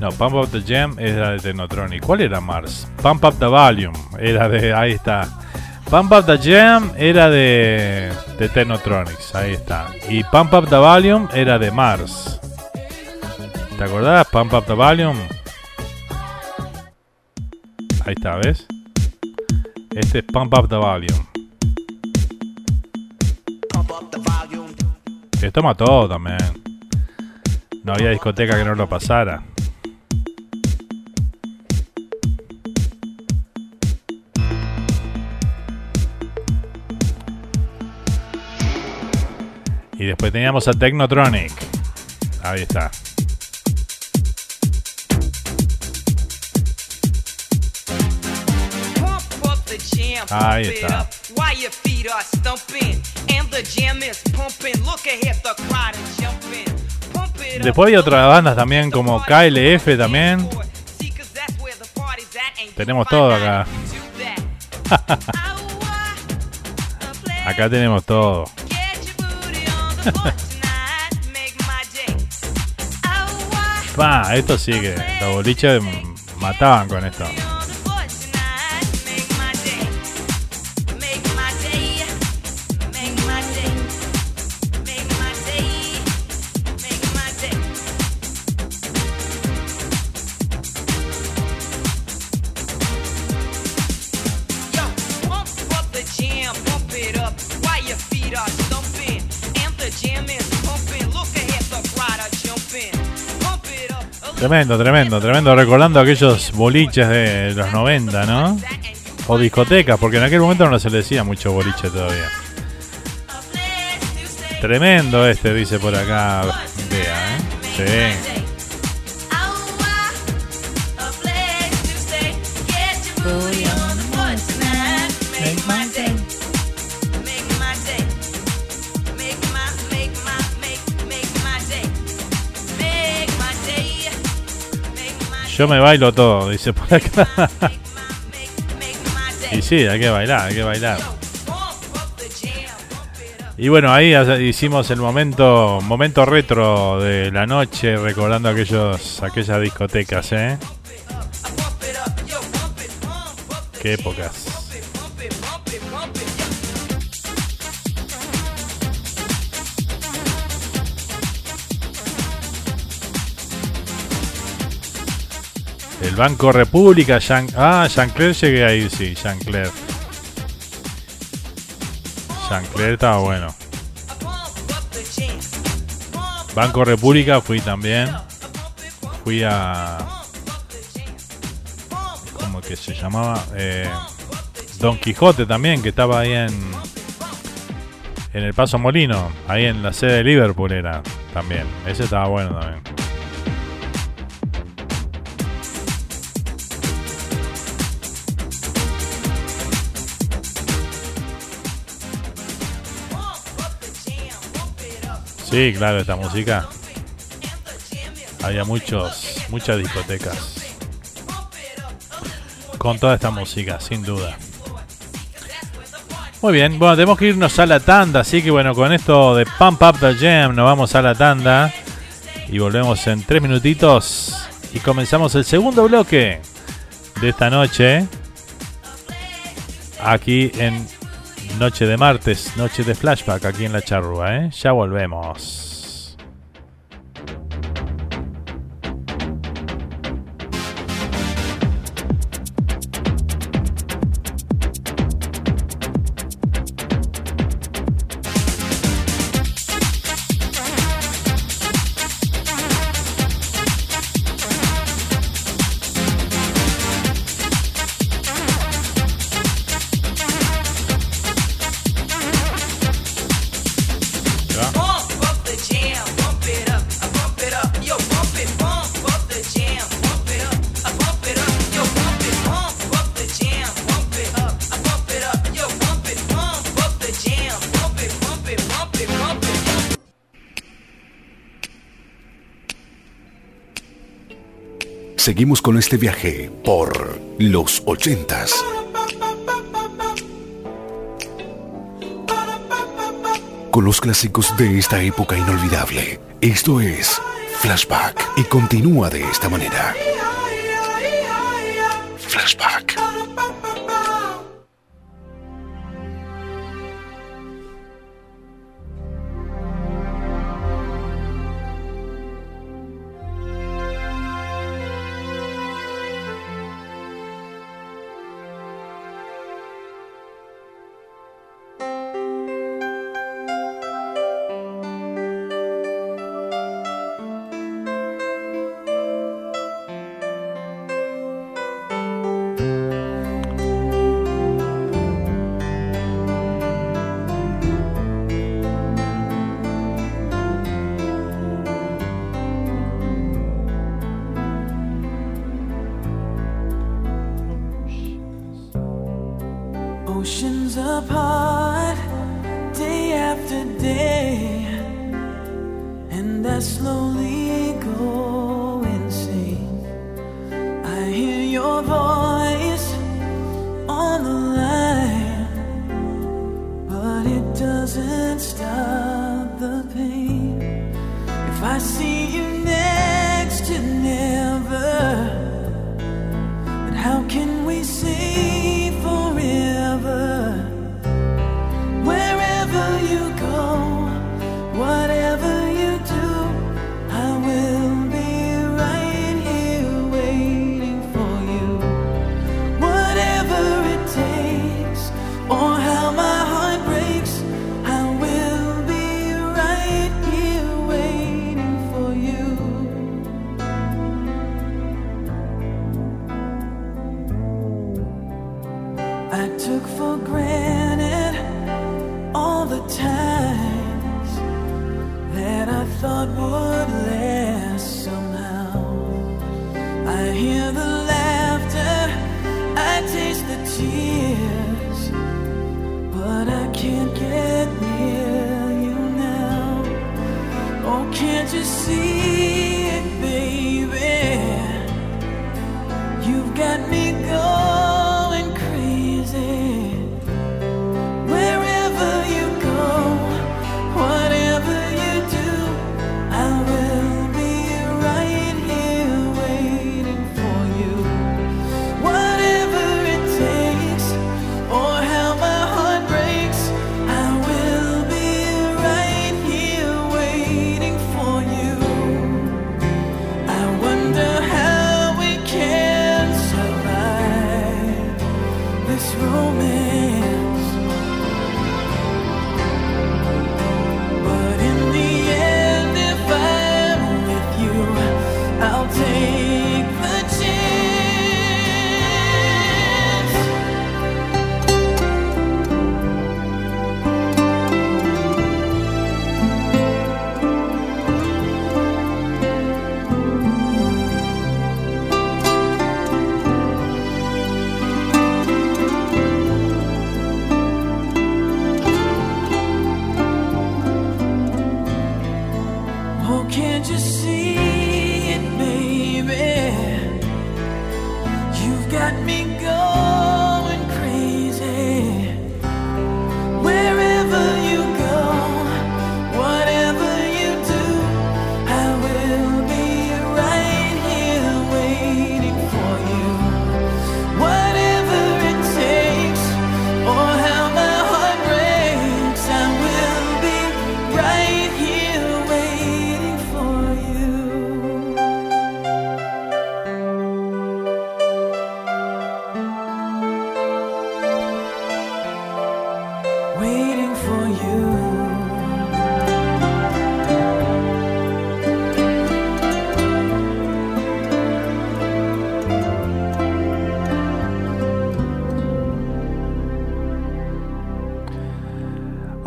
No, Pump Up the Jam era de Technotronic. ¿Cuál era Mars? Pump Up the Volume. Era de. Ahí está. Pump Up the Jam era de. De Technotronics. Ahí está. Y Pump Up the Volume era de Mars. ¿Te acordás? Pump Up the Volume. Ahí está, ¿ves? Este es Pump Up the Volume. Esto mató también. No había discoteca que no lo pasara. Y después teníamos a Technotronic. Ahí está. Ahí está. Después hay otras bandas también como KLF también. Tenemos todo acá. <laughs> acá tenemos todo. Pa, esto sí que los boliches mataban con esto. Tremendo, tremendo, tremendo. Recordando aquellos boliches de los 90, ¿no? O discotecas, porque en aquel momento no se le decía mucho boliche todavía. Tremendo este, dice por acá. Vea, ¿eh? Sí. Yo me bailo todo, dice por acá. <laughs> y sí, hay que bailar, hay que bailar. Y bueno, ahí hicimos el momento momento retro de la noche, recordando aquellos aquellas discotecas, ¿eh? Qué épocas. Banco República, Jean, ah, Jean Claire llegué ahí, sí, Jean Claire. Jean Claire estaba bueno. Banco República fui también. Fui a. ¿Cómo que se llamaba? Eh, Don Quijote también, que estaba ahí en. En el Paso Molino. Ahí en la sede de Liverpool era también. Ese estaba bueno también. Sí, claro, esta música. Había muchos, muchas discotecas. Con toda esta música, sin duda. Muy bien, bueno, tenemos que irnos a la tanda, así que bueno, con esto de Pump Up the Jam nos vamos a la tanda y volvemos en tres minutitos y comenzamos el segundo bloque de esta noche aquí en Noche de martes, noche de flashback aquí en la charrúa, ¿eh? Ya volvemos. Con este viaje por los ochentas. Con los clásicos de esta época inolvidable. Esto es Flashback y continúa de esta manera.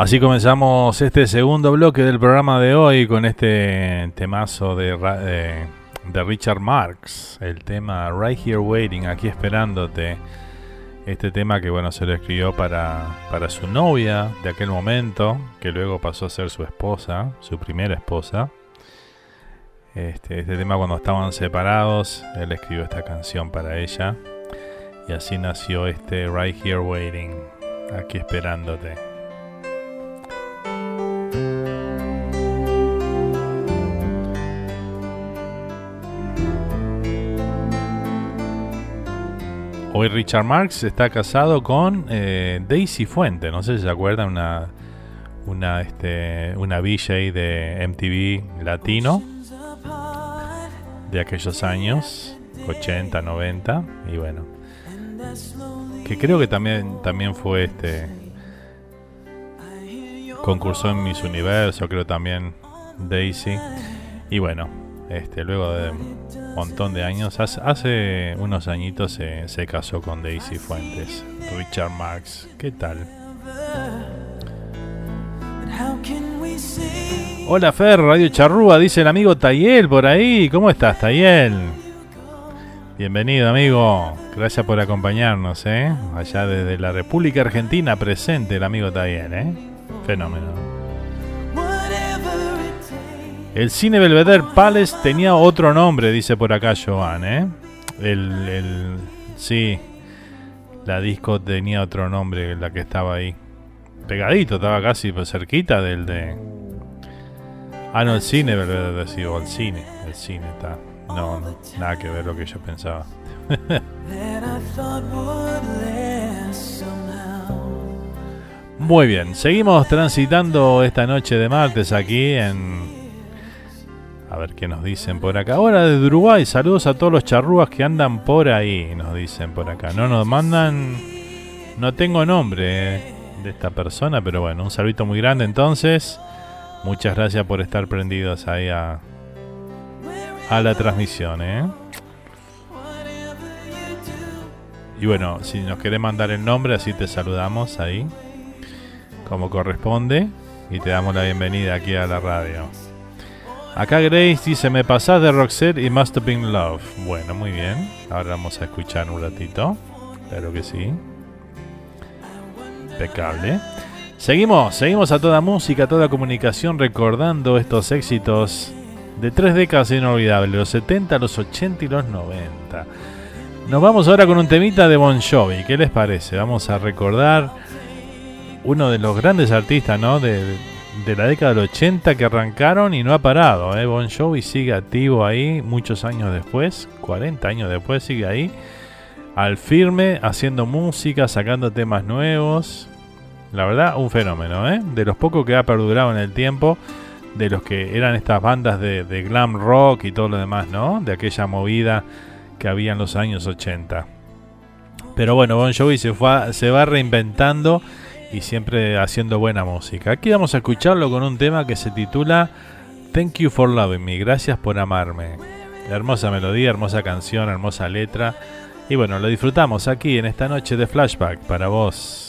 Así comenzamos este segundo bloque del programa de hoy con este temazo de, de, Richard Marx, el tema Right Here Waiting, aquí esperándote. Este tema que bueno se lo escribió para, para su novia de aquel momento, que luego pasó a ser su esposa, su primera esposa. Este, este tema cuando estaban separados, él escribió esta canción para ella. Y así nació este Right Here Waiting, aquí esperándote. Hoy Richard Marx está casado con eh, Daisy Fuente, no sé si se acuerdan, una, una, este, una VJ de MTV latino de aquellos años, 80, 90, y bueno, que creo que también, también fue este, concursó en Miss Universo, creo también Daisy, y bueno, este, luego de montón de años. Hace, unos añitos se, casó con Daisy Fuentes. Richard Marx, ¿qué tal? Hola Fer, Radio Charrúa, dice el amigo Tayel por ahí. ¿Cómo estás, Tayel? Bienvenido, amigo. Gracias por acompañarnos, ¿eh? Allá desde la República Argentina presente el amigo Tayel, ¿eh? Fenómeno. El cine Belvedere Palace tenía otro nombre, dice por acá Joan, ¿eh? El, el, sí, la disco tenía otro nombre, la que estaba ahí. Pegadito, estaba casi cerquita del de... Ah, no, el cine Belvedere, sí, o el cine, el cine está... No, no, nada que ver lo que yo pensaba. <laughs> Muy bien, seguimos transitando esta noche de martes aquí en a ver qué nos dicen por acá. Ahora de Uruguay, saludos a todos los charrúas que andan por ahí, nos dicen por acá. No nos mandan, no tengo nombre eh, de esta persona, pero bueno, un saludito muy grande entonces. Muchas gracias por estar prendidos ahí a, a la transmisión. ¿eh? Y bueno, si nos querés mandar el nombre, así te saludamos ahí, como corresponde, y te damos la bienvenida aquí a la radio. Acá Grace dice, me pasás de Roxette y Must Have Been Love. Bueno, muy bien. Ahora vamos a escuchar un ratito. Claro que sí. Impecable. Seguimos, seguimos a toda música, a toda comunicación, recordando estos éxitos de tres décadas inolvidables, los 70, los 80 y los 90. Nos vamos ahora con un temita de Bon Jovi, ¿qué les parece? Vamos a recordar uno de los grandes artistas, ¿no? De, de la década del 80 que arrancaron y no ha parado. ¿eh? Bon Jovi sigue activo ahí muchos años después, 40 años después sigue ahí, al firme, haciendo música, sacando temas nuevos. La verdad, un fenómeno, ¿eh? de los pocos que ha perdurado en el tiempo, de los que eran estas bandas de, glam rock y todo lo demás, ¿no? De aquella movida que había en los años 80. Pero bueno, Bon Jovi se, fue, se va reinventando y siempre haciendo buena música. Aquí vamos a escucharlo con un tema que se titula Thank You for Loving Me, gracias por amarme. Hermosa melodía, hermosa canción, hermosa letra. Y bueno, lo disfrutamos aquí en esta noche de flashback para vos.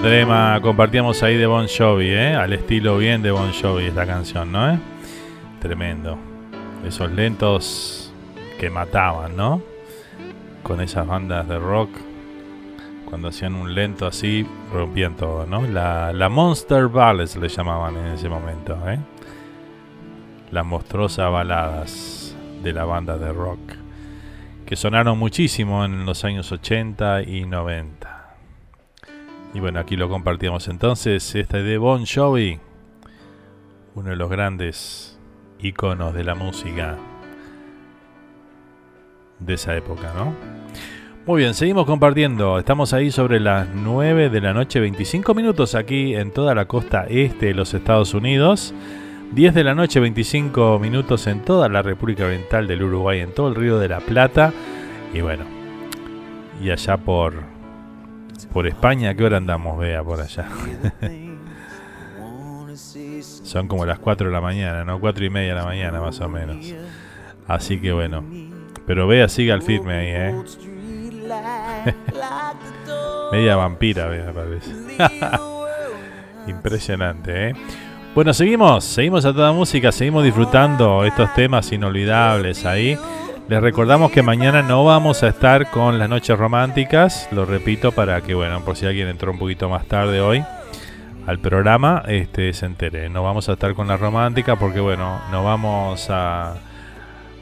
Tremendo tema, compartíamos ahí de Bon Jovi, ¿eh? Al estilo bien de Bon Jovi esta canción, ¿no? eh? Tremendo. Esos lentos que mataban, ¿no? Con esas bandas de rock. Cuando hacían un lento así, rompían todo, ¿no? La, la Monster Ballads le llamaban en ese momento, ¿eh? Las monstruosas baladas de la banda de rock. Que sonaron muchísimo en los años 80 y 90. Y bueno, aquí lo compartíamos entonces. Este de Bon Jovi, uno de los grandes iconos de la música de esa época, ¿no? Muy bien, seguimos compartiendo. Estamos ahí sobre las 9 de la noche, 25 minutos aquí en toda la costa este de los Estados Unidos. 10 de la noche, 25 minutos en toda la República Oriental del Uruguay, en todo el Río de la Plata. Y bueno, y allá por Por España, ¿qué hora andamos, vea, por allá? <laughs> Son como las 4 de la mañana, ¿no? 4 y media de la mañana, más o menos. Así que bueno. Pero vea, siga al firme ahí, ¿eh? <laughs> Media vampira, vea, parece. <laughs> Impresionante, ¿eh? Bueno, seguimos, seguimos a toda música, seguimos disfrutando estos temas inolvidables ahí. Les recordamos que mañana no vamos a estar con las noches románticas, lo repito para que, bueno, por si alguien entró un poquito más tarde hoy al programa, este se entere. No vamos a estar con la romántica porque, bueno, no vamos a,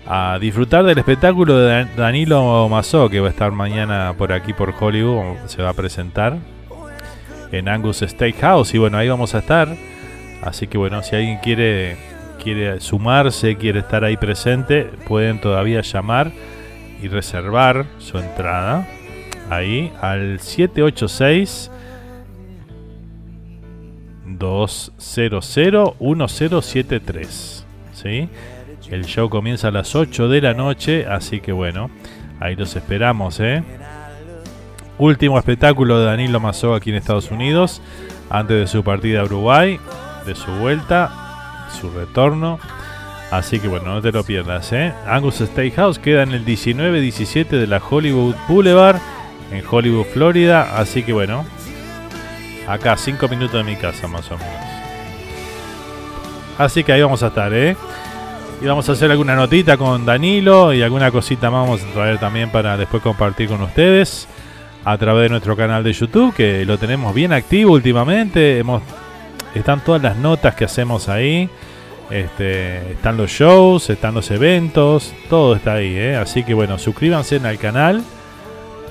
a disfrutar del espectáculo de Danilo Mazó, que va a estar mañana por aquí por Hollywood, se va a presentar en Angus Steakhouse y bueno, ahí vamos a estar. Así que bueno, si alguien quiere quiere sumarse, quiere estar ahí presente, pueden todavía llamar y reservar su entrada ahí al 786 200 1073. ¿Sí? El show comienza a las 8 de la noche, así que bueno, ahí los esperamos, ¿eh? Último espectáculo de Danilo Mazó aquí en Estados Unidos, antes de su partida a Uruguay, de su vuelta, su retorno. Así que bueno, no te lo pierdas, ¿eh? Angus Steakhouse queda en el 19-17 de la Hollywood Boulevard, en Hollywood, Florida. Así que bueno, acá 5 minutos de mi casa más o menos. Así que ahí vamos a estar, ¿eh? Y vamos a hacer alguna notita con Danilo y alguna cosita más vamos a traer también para después compartir con ustedes a través de nuestro canal de YouTube, que lo tenemos bien activo últimamente. Hemos, están todas las notas que hacemos ahí. Este, están los shows, están los eventos, todo está ahí. ¿eh? Así que bueno, suscríbanse el canal.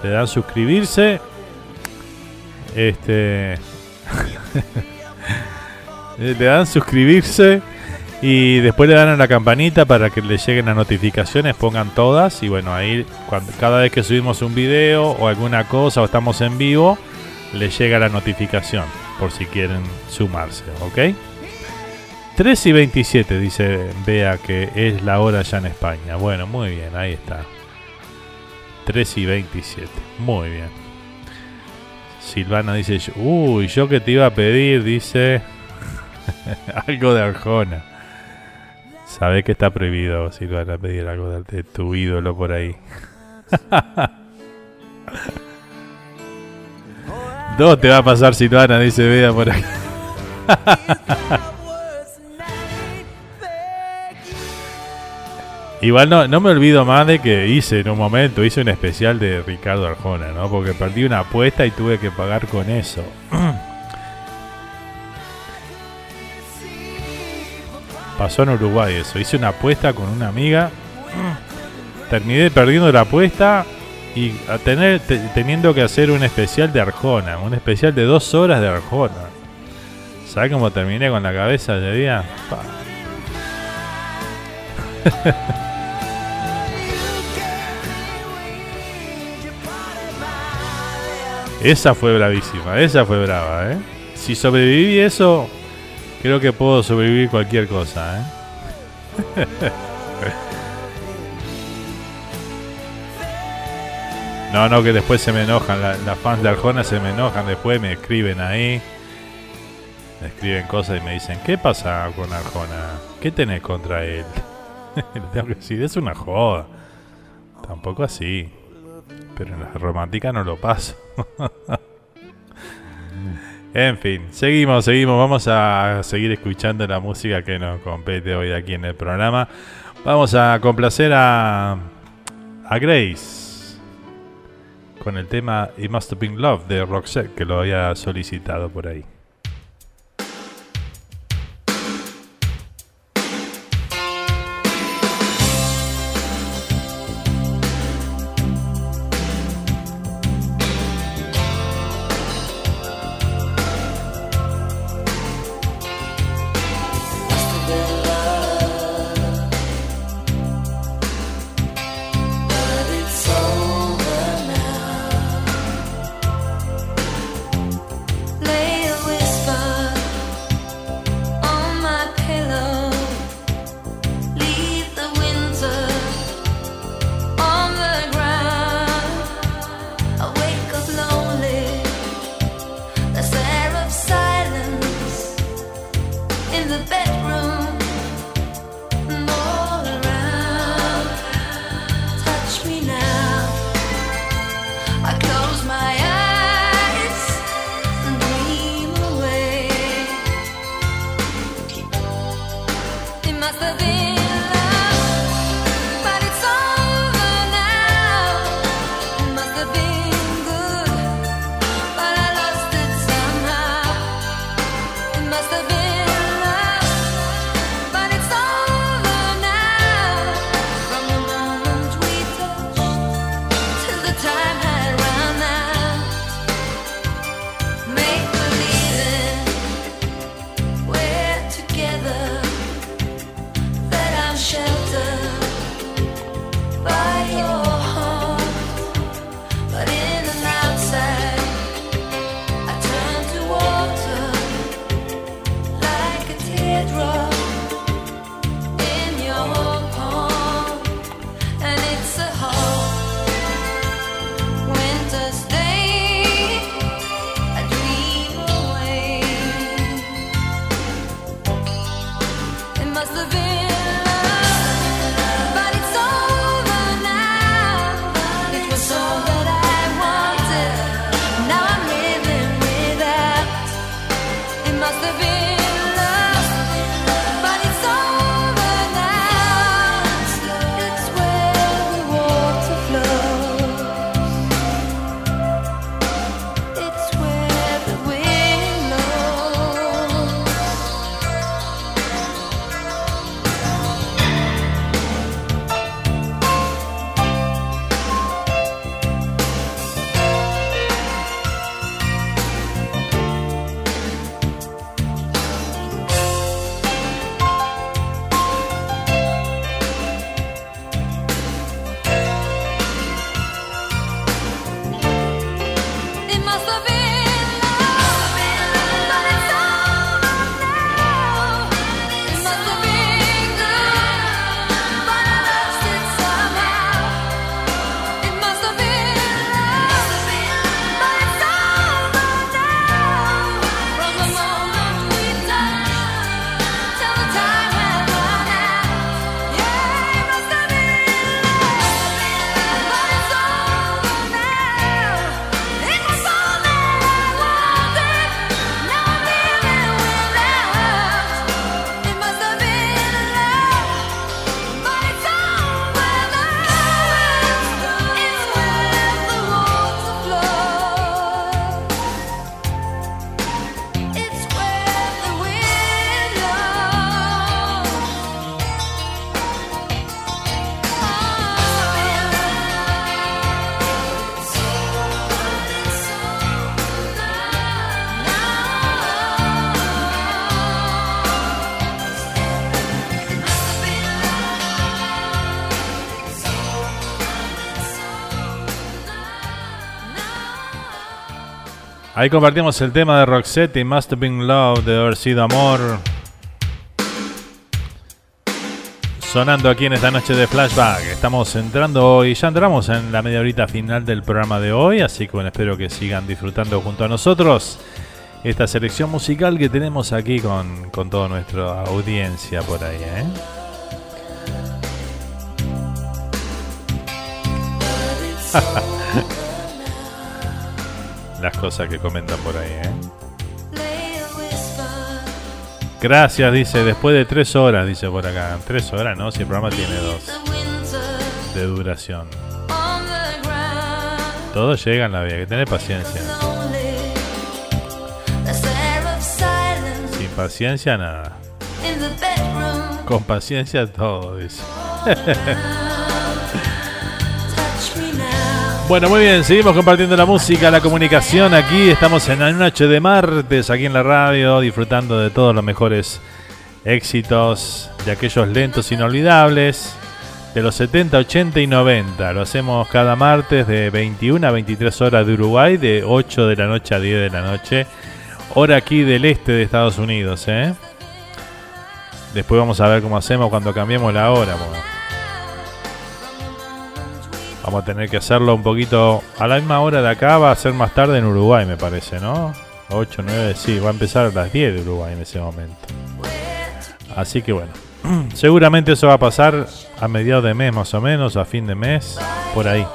Le dan suscribirse. Este. <laughs> le dan suscribirse. Y después le dan a la campanita para que le lleguen las notificaciones, pongan todas. Y bueno, ahí cuando, cada vez que subimos un video o alguna cosa o estamos en vivo, le llega la notificación por si quieren sumarse, ¿ok? 3 y 27 dice Vea que es la hora ya en España. Bueno, muy bien, ahí está. 3 y 27, muy bien. Silvana dice, uy, yo que te iba a pedir, dice <laughs> algo de Arjona. Sabe que está prohibido si van a pedir algo de tu ídolo por ahí. <laughs> Dos te va a pasar Silvana, dice Vea por ahí. <laughs> Igual no, no me olvido más de que hice en un momento, hice un especial de Ricardo Arjona, ¿no? Porque perdí una apuesta y tuve que pagar con eso. <clears throat> Pasó en Uruguay eso. Hice una apuesta con una amiga. <clears throat> Terminé perdiendo la apuesta y teniendo que hacer un especial de Arjona. Un especial de dos horas de Arjona. ¿Sabes cómo terminé con la cabeza de día? <laughs> esa fue bravísima, esa fue brava, ¿eh? Si sobreviví eso, Creo que puedo sobrevivir cualquier cosa, ¿eh? <laughs> No, no, que después se me enojan. Las fans de Arjona se me enojan. Después me escriben ahí. Me escriben cosas y me dicen: ¿Qué pasa con Arjona? ¿Qué tenés contra él? <laughs> tengo que decir: Es una joda. Tampoco así. Pero en la romántica no lo paso. <laughs> En fin, seguimos, seguimos. Vamos a seguir escuchando la música que nos compete hoy aquí en el programa. Vamos a complacer a, a Grace con el tema It Must Have Been Love de Roxette, que lo había solicitado por ahí. Ahí compartimos el tema de Roxette y Must Have Been Love de haber sido amor. Sonando aquí en esta noche de flashback. Estamos entrando hoy, ya entramos en la media horita final del programa de hoy, así que bueno, espero que sigan disfrutando junto a nosotros esta selección musical que tenemos aquí con, con toda nuestra audiencia por ahí. ¿eh? <laughs> Las cosas que comentan por ahí, ¿eh? Gracias, dice, después de tres horas, dice por acá. Tres horas, ¿no? Si el programa tiene dos de duración. Todo llega en la vida, que tener paciencia. Sin paciencia, nada. Con paciencia, todo, dice. Bueno, muy bien, seguimos compartiendo la música, la comunicación aquí. Estamos en la noche de martes aquí en la radio, disfrutando de todos los mejores éxitos, de aquellos lentos inolvidables, de los 70, 80 y 90. Lo hacemos cada martes de 21 a 23 horas de Uruguay, de 8 de la noche a 10 de la noche, hora aquí del este de Estados Unidos. ¿eh? Después vamos a ver cómo hacemos cuando cambiemos la hora. Bueno. Vamos a tener que hacerlo un poquito a la misma hora de acá. Va a ser más tarde en Uruguay, me parece, ¿no? 8, 9, sí, va a empezar a las 10 de Uruguay en ese momento. Así que bueno, <clears throat> seguramente eso va a pasar a mediados de mes más o menos, a fin de mes, por ahí.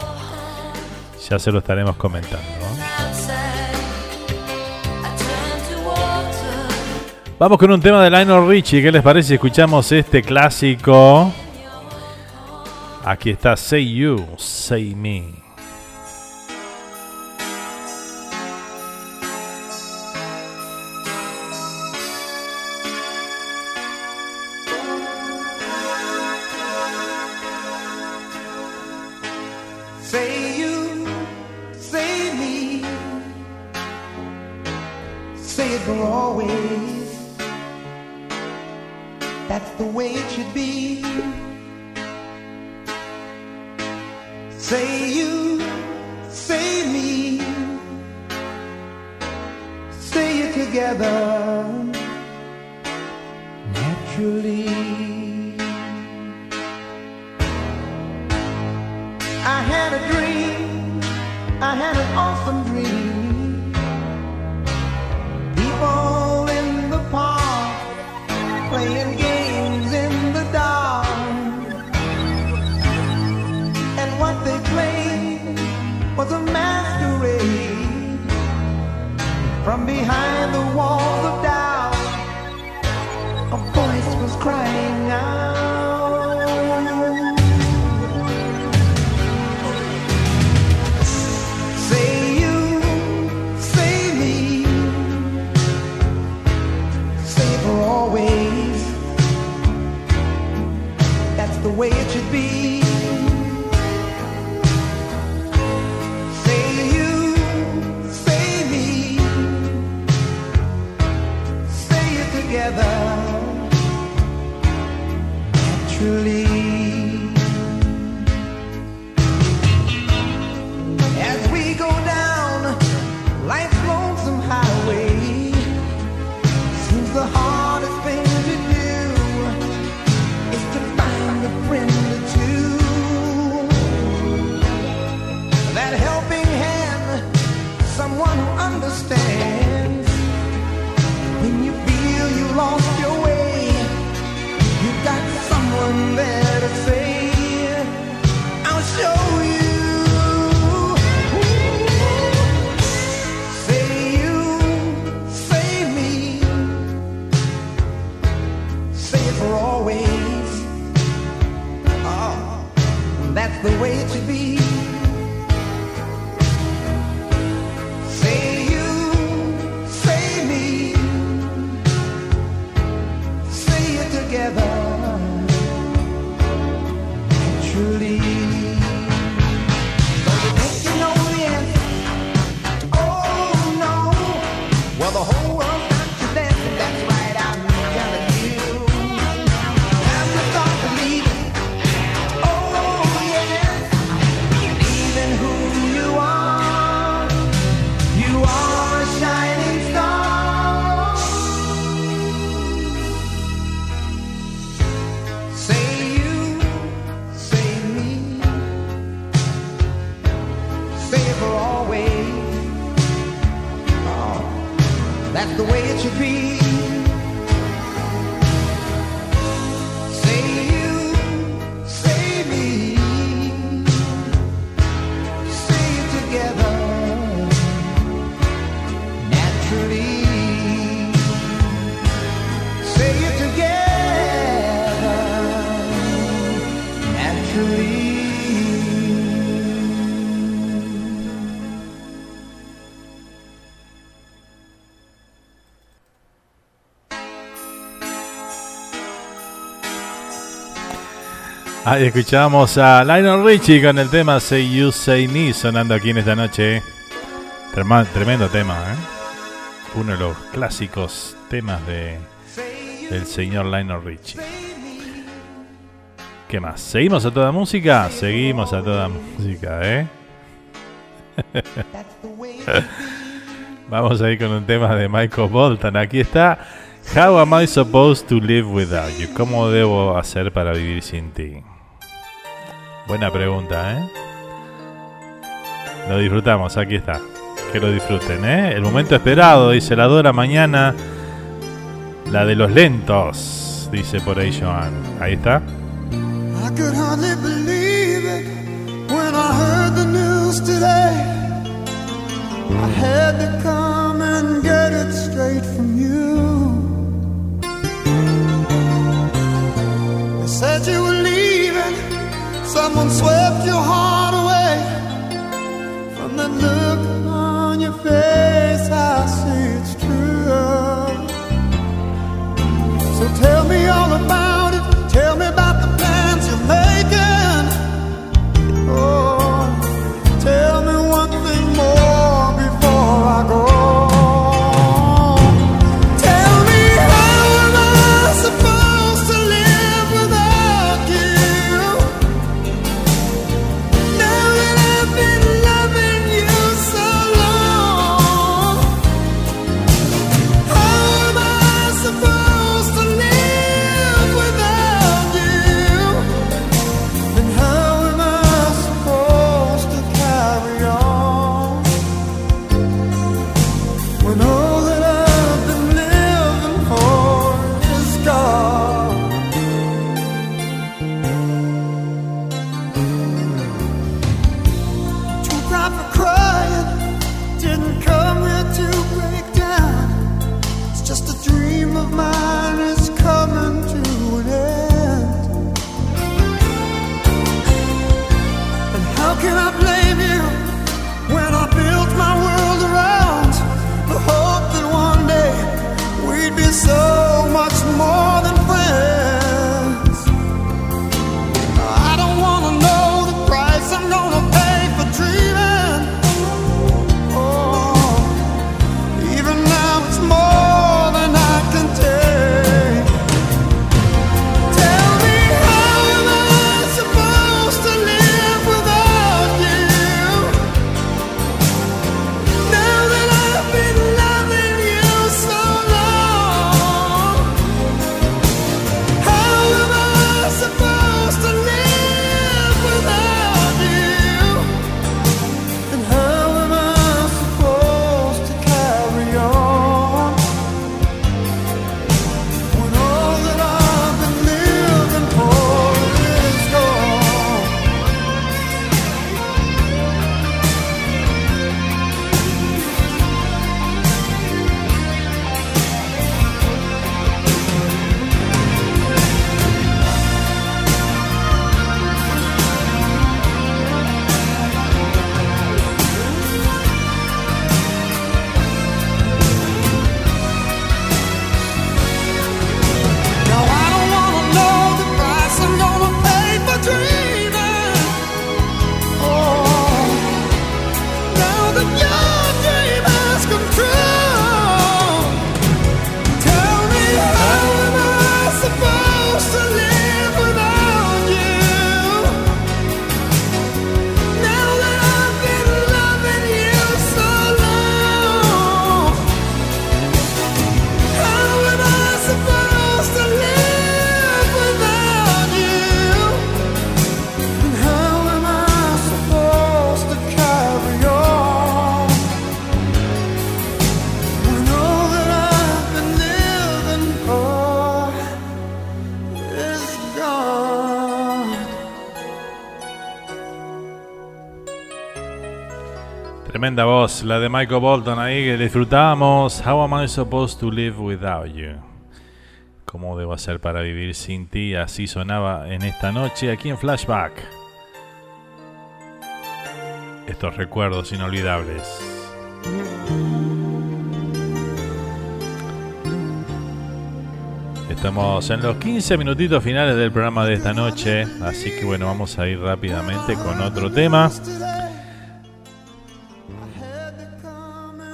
Ya se lo estaremos comentando. Vamos con un tema de Lionel Richie. ¿Qué les parece si escuchamos este clásico? Aquí está Say You, Say Me. Escuchamos a Lionel Richie con el tema Say You Say Me sonando aquí en esta noche. Tremendo tema, ¿eh? Uno de los clásicos temas de, del señor Lionel Richie. ¿Qué más? ¿Seguimos a toda música? Seguimos a toda música, ¿eh? <laughs> Vamos a ir con un tema de Michael Bolton. Aquí está. How am I supposed to live without you? ¿Cómo debo hacer para vivir sin ti? Buena pregunta, ¿eh? Lo disfrutamos, aquí está. Que lo disfruten, ¿eh? El momento esperado, dice la Dora mañana. La de los lentos, dice por ahí Joan. Ahí está. I could hardly believe it when I heard the news today. I had to come and get it straight from you. They said you were leaving, someone swept your heart away. From the look on your face, I see it's true. So tell me all about it. Tell me about the la de Michael Bolton ahí que disfrutamos. How am I supposed to live without you? ¿Cómo debo hacer para vivir sin ti? Así sonaba en esta noche aquí en Flashback. Estos recuerdos inolvidables. Estamos en los 15 minutitos finales del programa de esta noche, así que bueno, vamos a ir rápidamente con otro tema.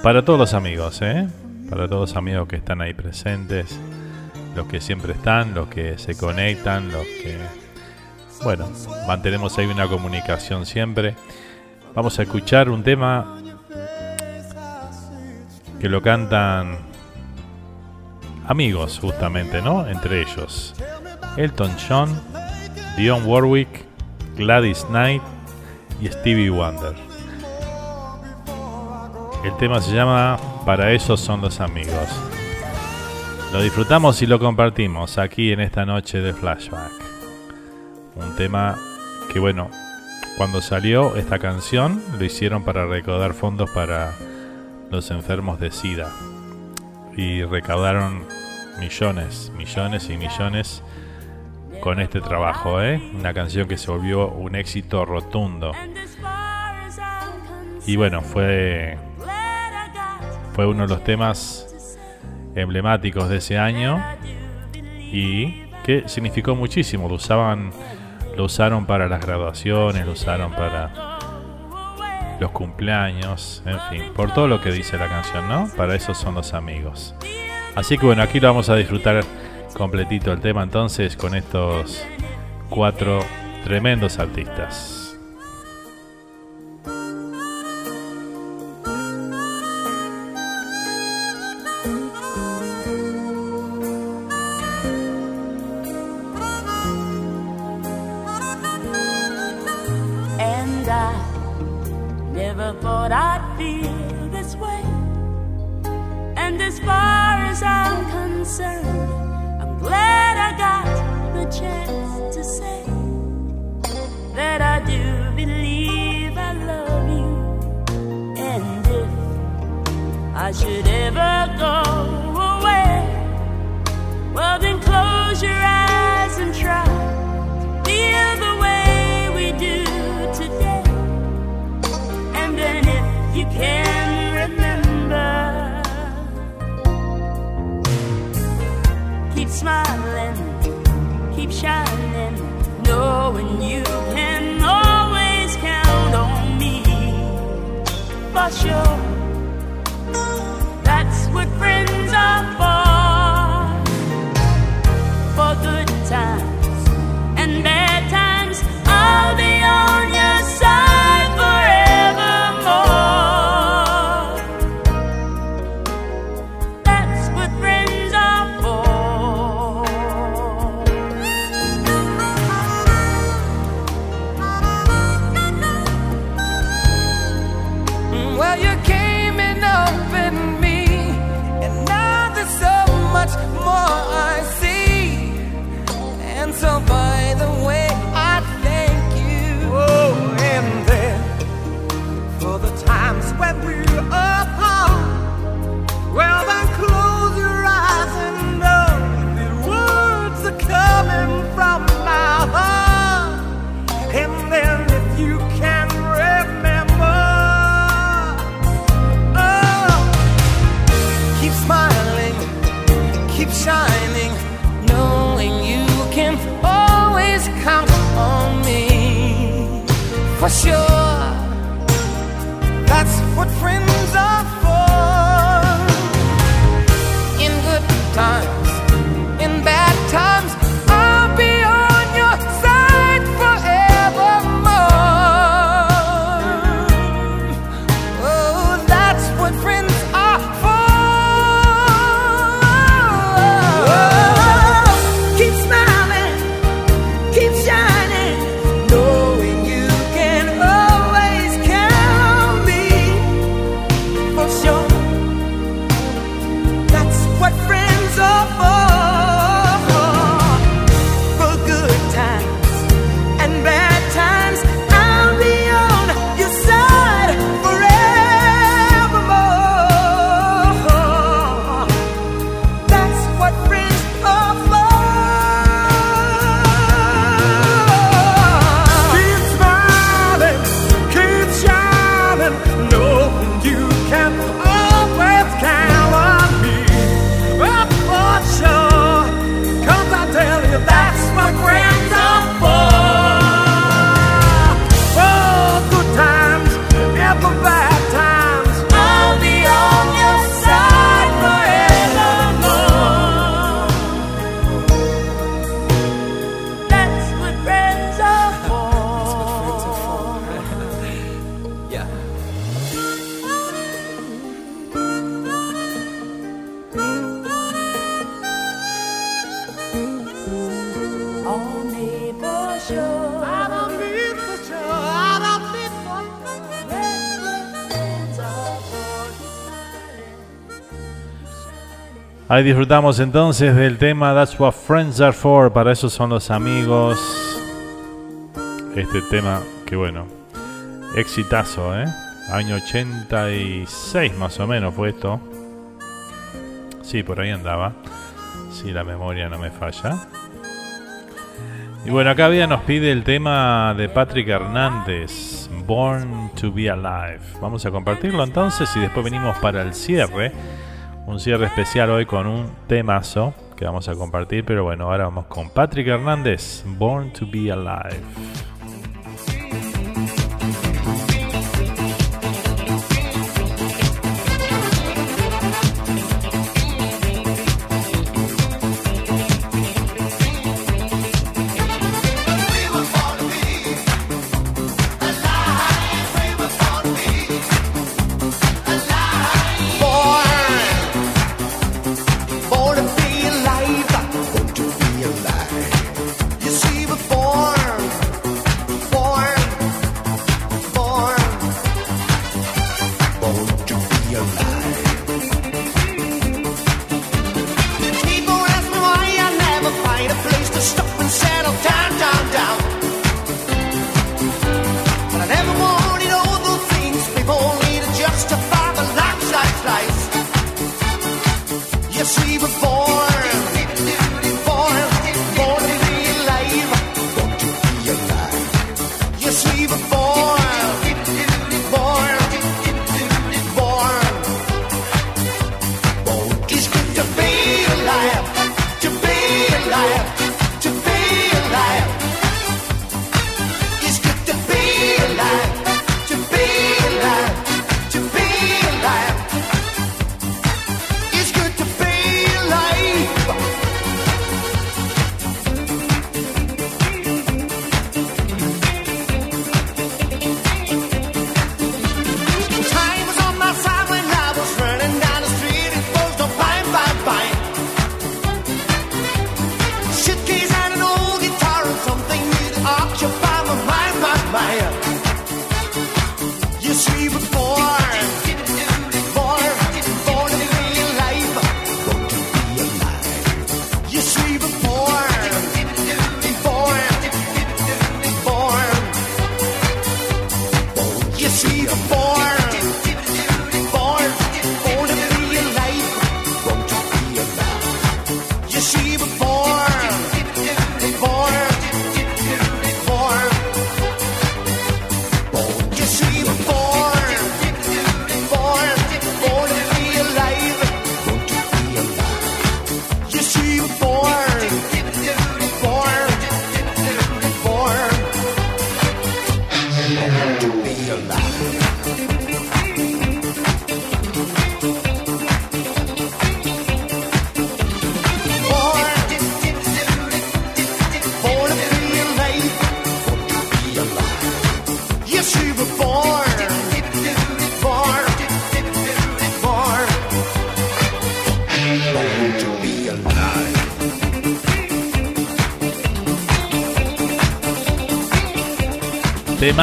Para todos los amigos, ¿eh? Para todos los amigos que están ahí presentes, los que siempre están, los que se conectan, los que... Bueno, mantenemos ahí una comunicación siempre. Vamos a escuchar un tema que lo cantan amigos justamente, ¿no? Entre ellos. Elton John, Dion Warwick, Gladys Knight y Stevie Wonder. El tema se llama Para esos son los amigos. Lo disfrutamos y lo compartimos aquí en esta noche de flashback. Un tema que bueno, cuando salió esta canción lo hicieron para recaudar fondos para los enfermos de SIDA. Y recaudaron millones, millones y millones con este trabajo, ¿eh? Una canción que se volvió un éxito rotundo. Y bueno, fue fue uno de los temas emblemáticos de ese año y que significó muchísimo. Lo usaban, lo usaron para las graduaciones, lo usaron para los cumpleaños, en fin, por todo lo que dice la canción, ¿no? Para eso son los amigos. Así que bueno, aquí lo vamos a disfrutar completito el tema entonces con estos cuatro tremendos artistas. Ahí disfrutamos entonces del tema That's What Friends Are For. Para eso son los amigos. Este tema, que bueno, exitazo, ¿eh? Año 86 más o menos fue esto. Sí, por ahí andaba. Si la memoria no me falla. Y bueno, acá había nos pide el tema de Patrick Hernández, Born to Be Alive. Vamos a compartirlo entonces y después venimos para el cierre. Un cierre especial hoy con un temazo que vamos a compartir. Pero bueno, ahora vamos con Patrick Hernández, Born to Be Alive.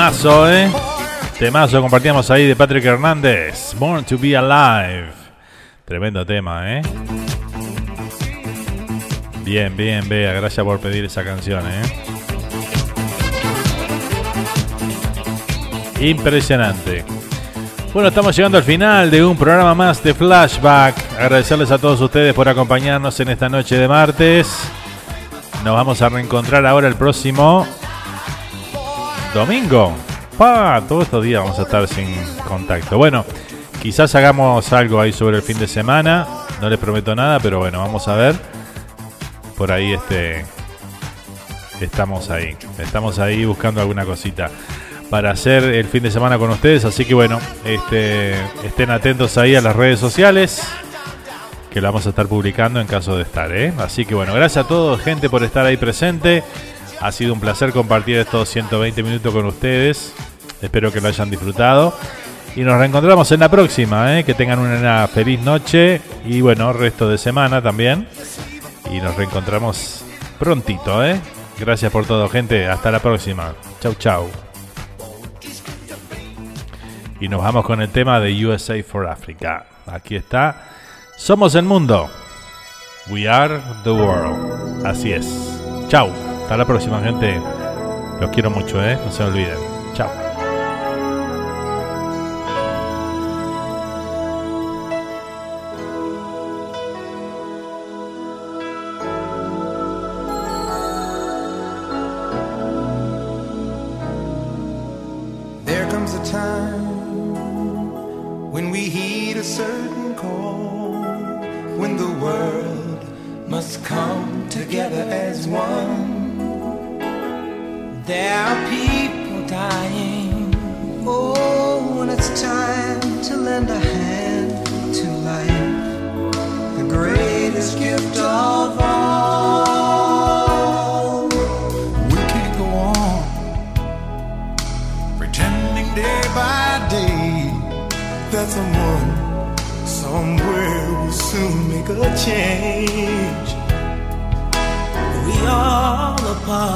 Temazo, ¿eh? Temazo, compartíamos ahí de Patrick Hernández. Born to be Alive. Tremendo tema, ¿eh? Bien, bien, Bea. Gracias por pedir esa canción, ¿eh? Impresionante. Bueno, estamos llegando al final de un programa más de Flashback. Agradecerles a todos ustedes por acompañarnos en esta noche de martes. Nos vamos a reencontrar ahora el próximo domingo. Pa, todos estos días vamos a estar sin contacto. Bueno, quizás hagamos algo ahí sobre el fin de semana. No les prometo nada, pero bueno, vamos a ver. Por ahí este estamos ahí. Estamos ahí buscando alguna cosita para hacer el fin de semana con ustedes. Así que bueno, este, estén atentos ahí a las redes sociales. Que la vamos a estar publicando en caso de estar, ¿eh? Así que bueno, gracias a todos, gente, por estar ahí presente. Ha sido un placer compartir estos 120 minutos con ustedes. Espero que lo hayan disfrutado. Y nos reencontramos en la próxima. ¿eh? Que tengan una feliz noche y bueno, resto de semana también. Y nos reencontramos prontito. ¿eh? Gracias por todo, gente. Hasta la próxima. Chau, chau. Y nos vamos con el tema de USA for Africa. Aquí está. Somos el mundo. We are the world. Así es. Chau. Hasta la próxima, gente. Los quiero mucho, ¿eh? No se olviden. Chao.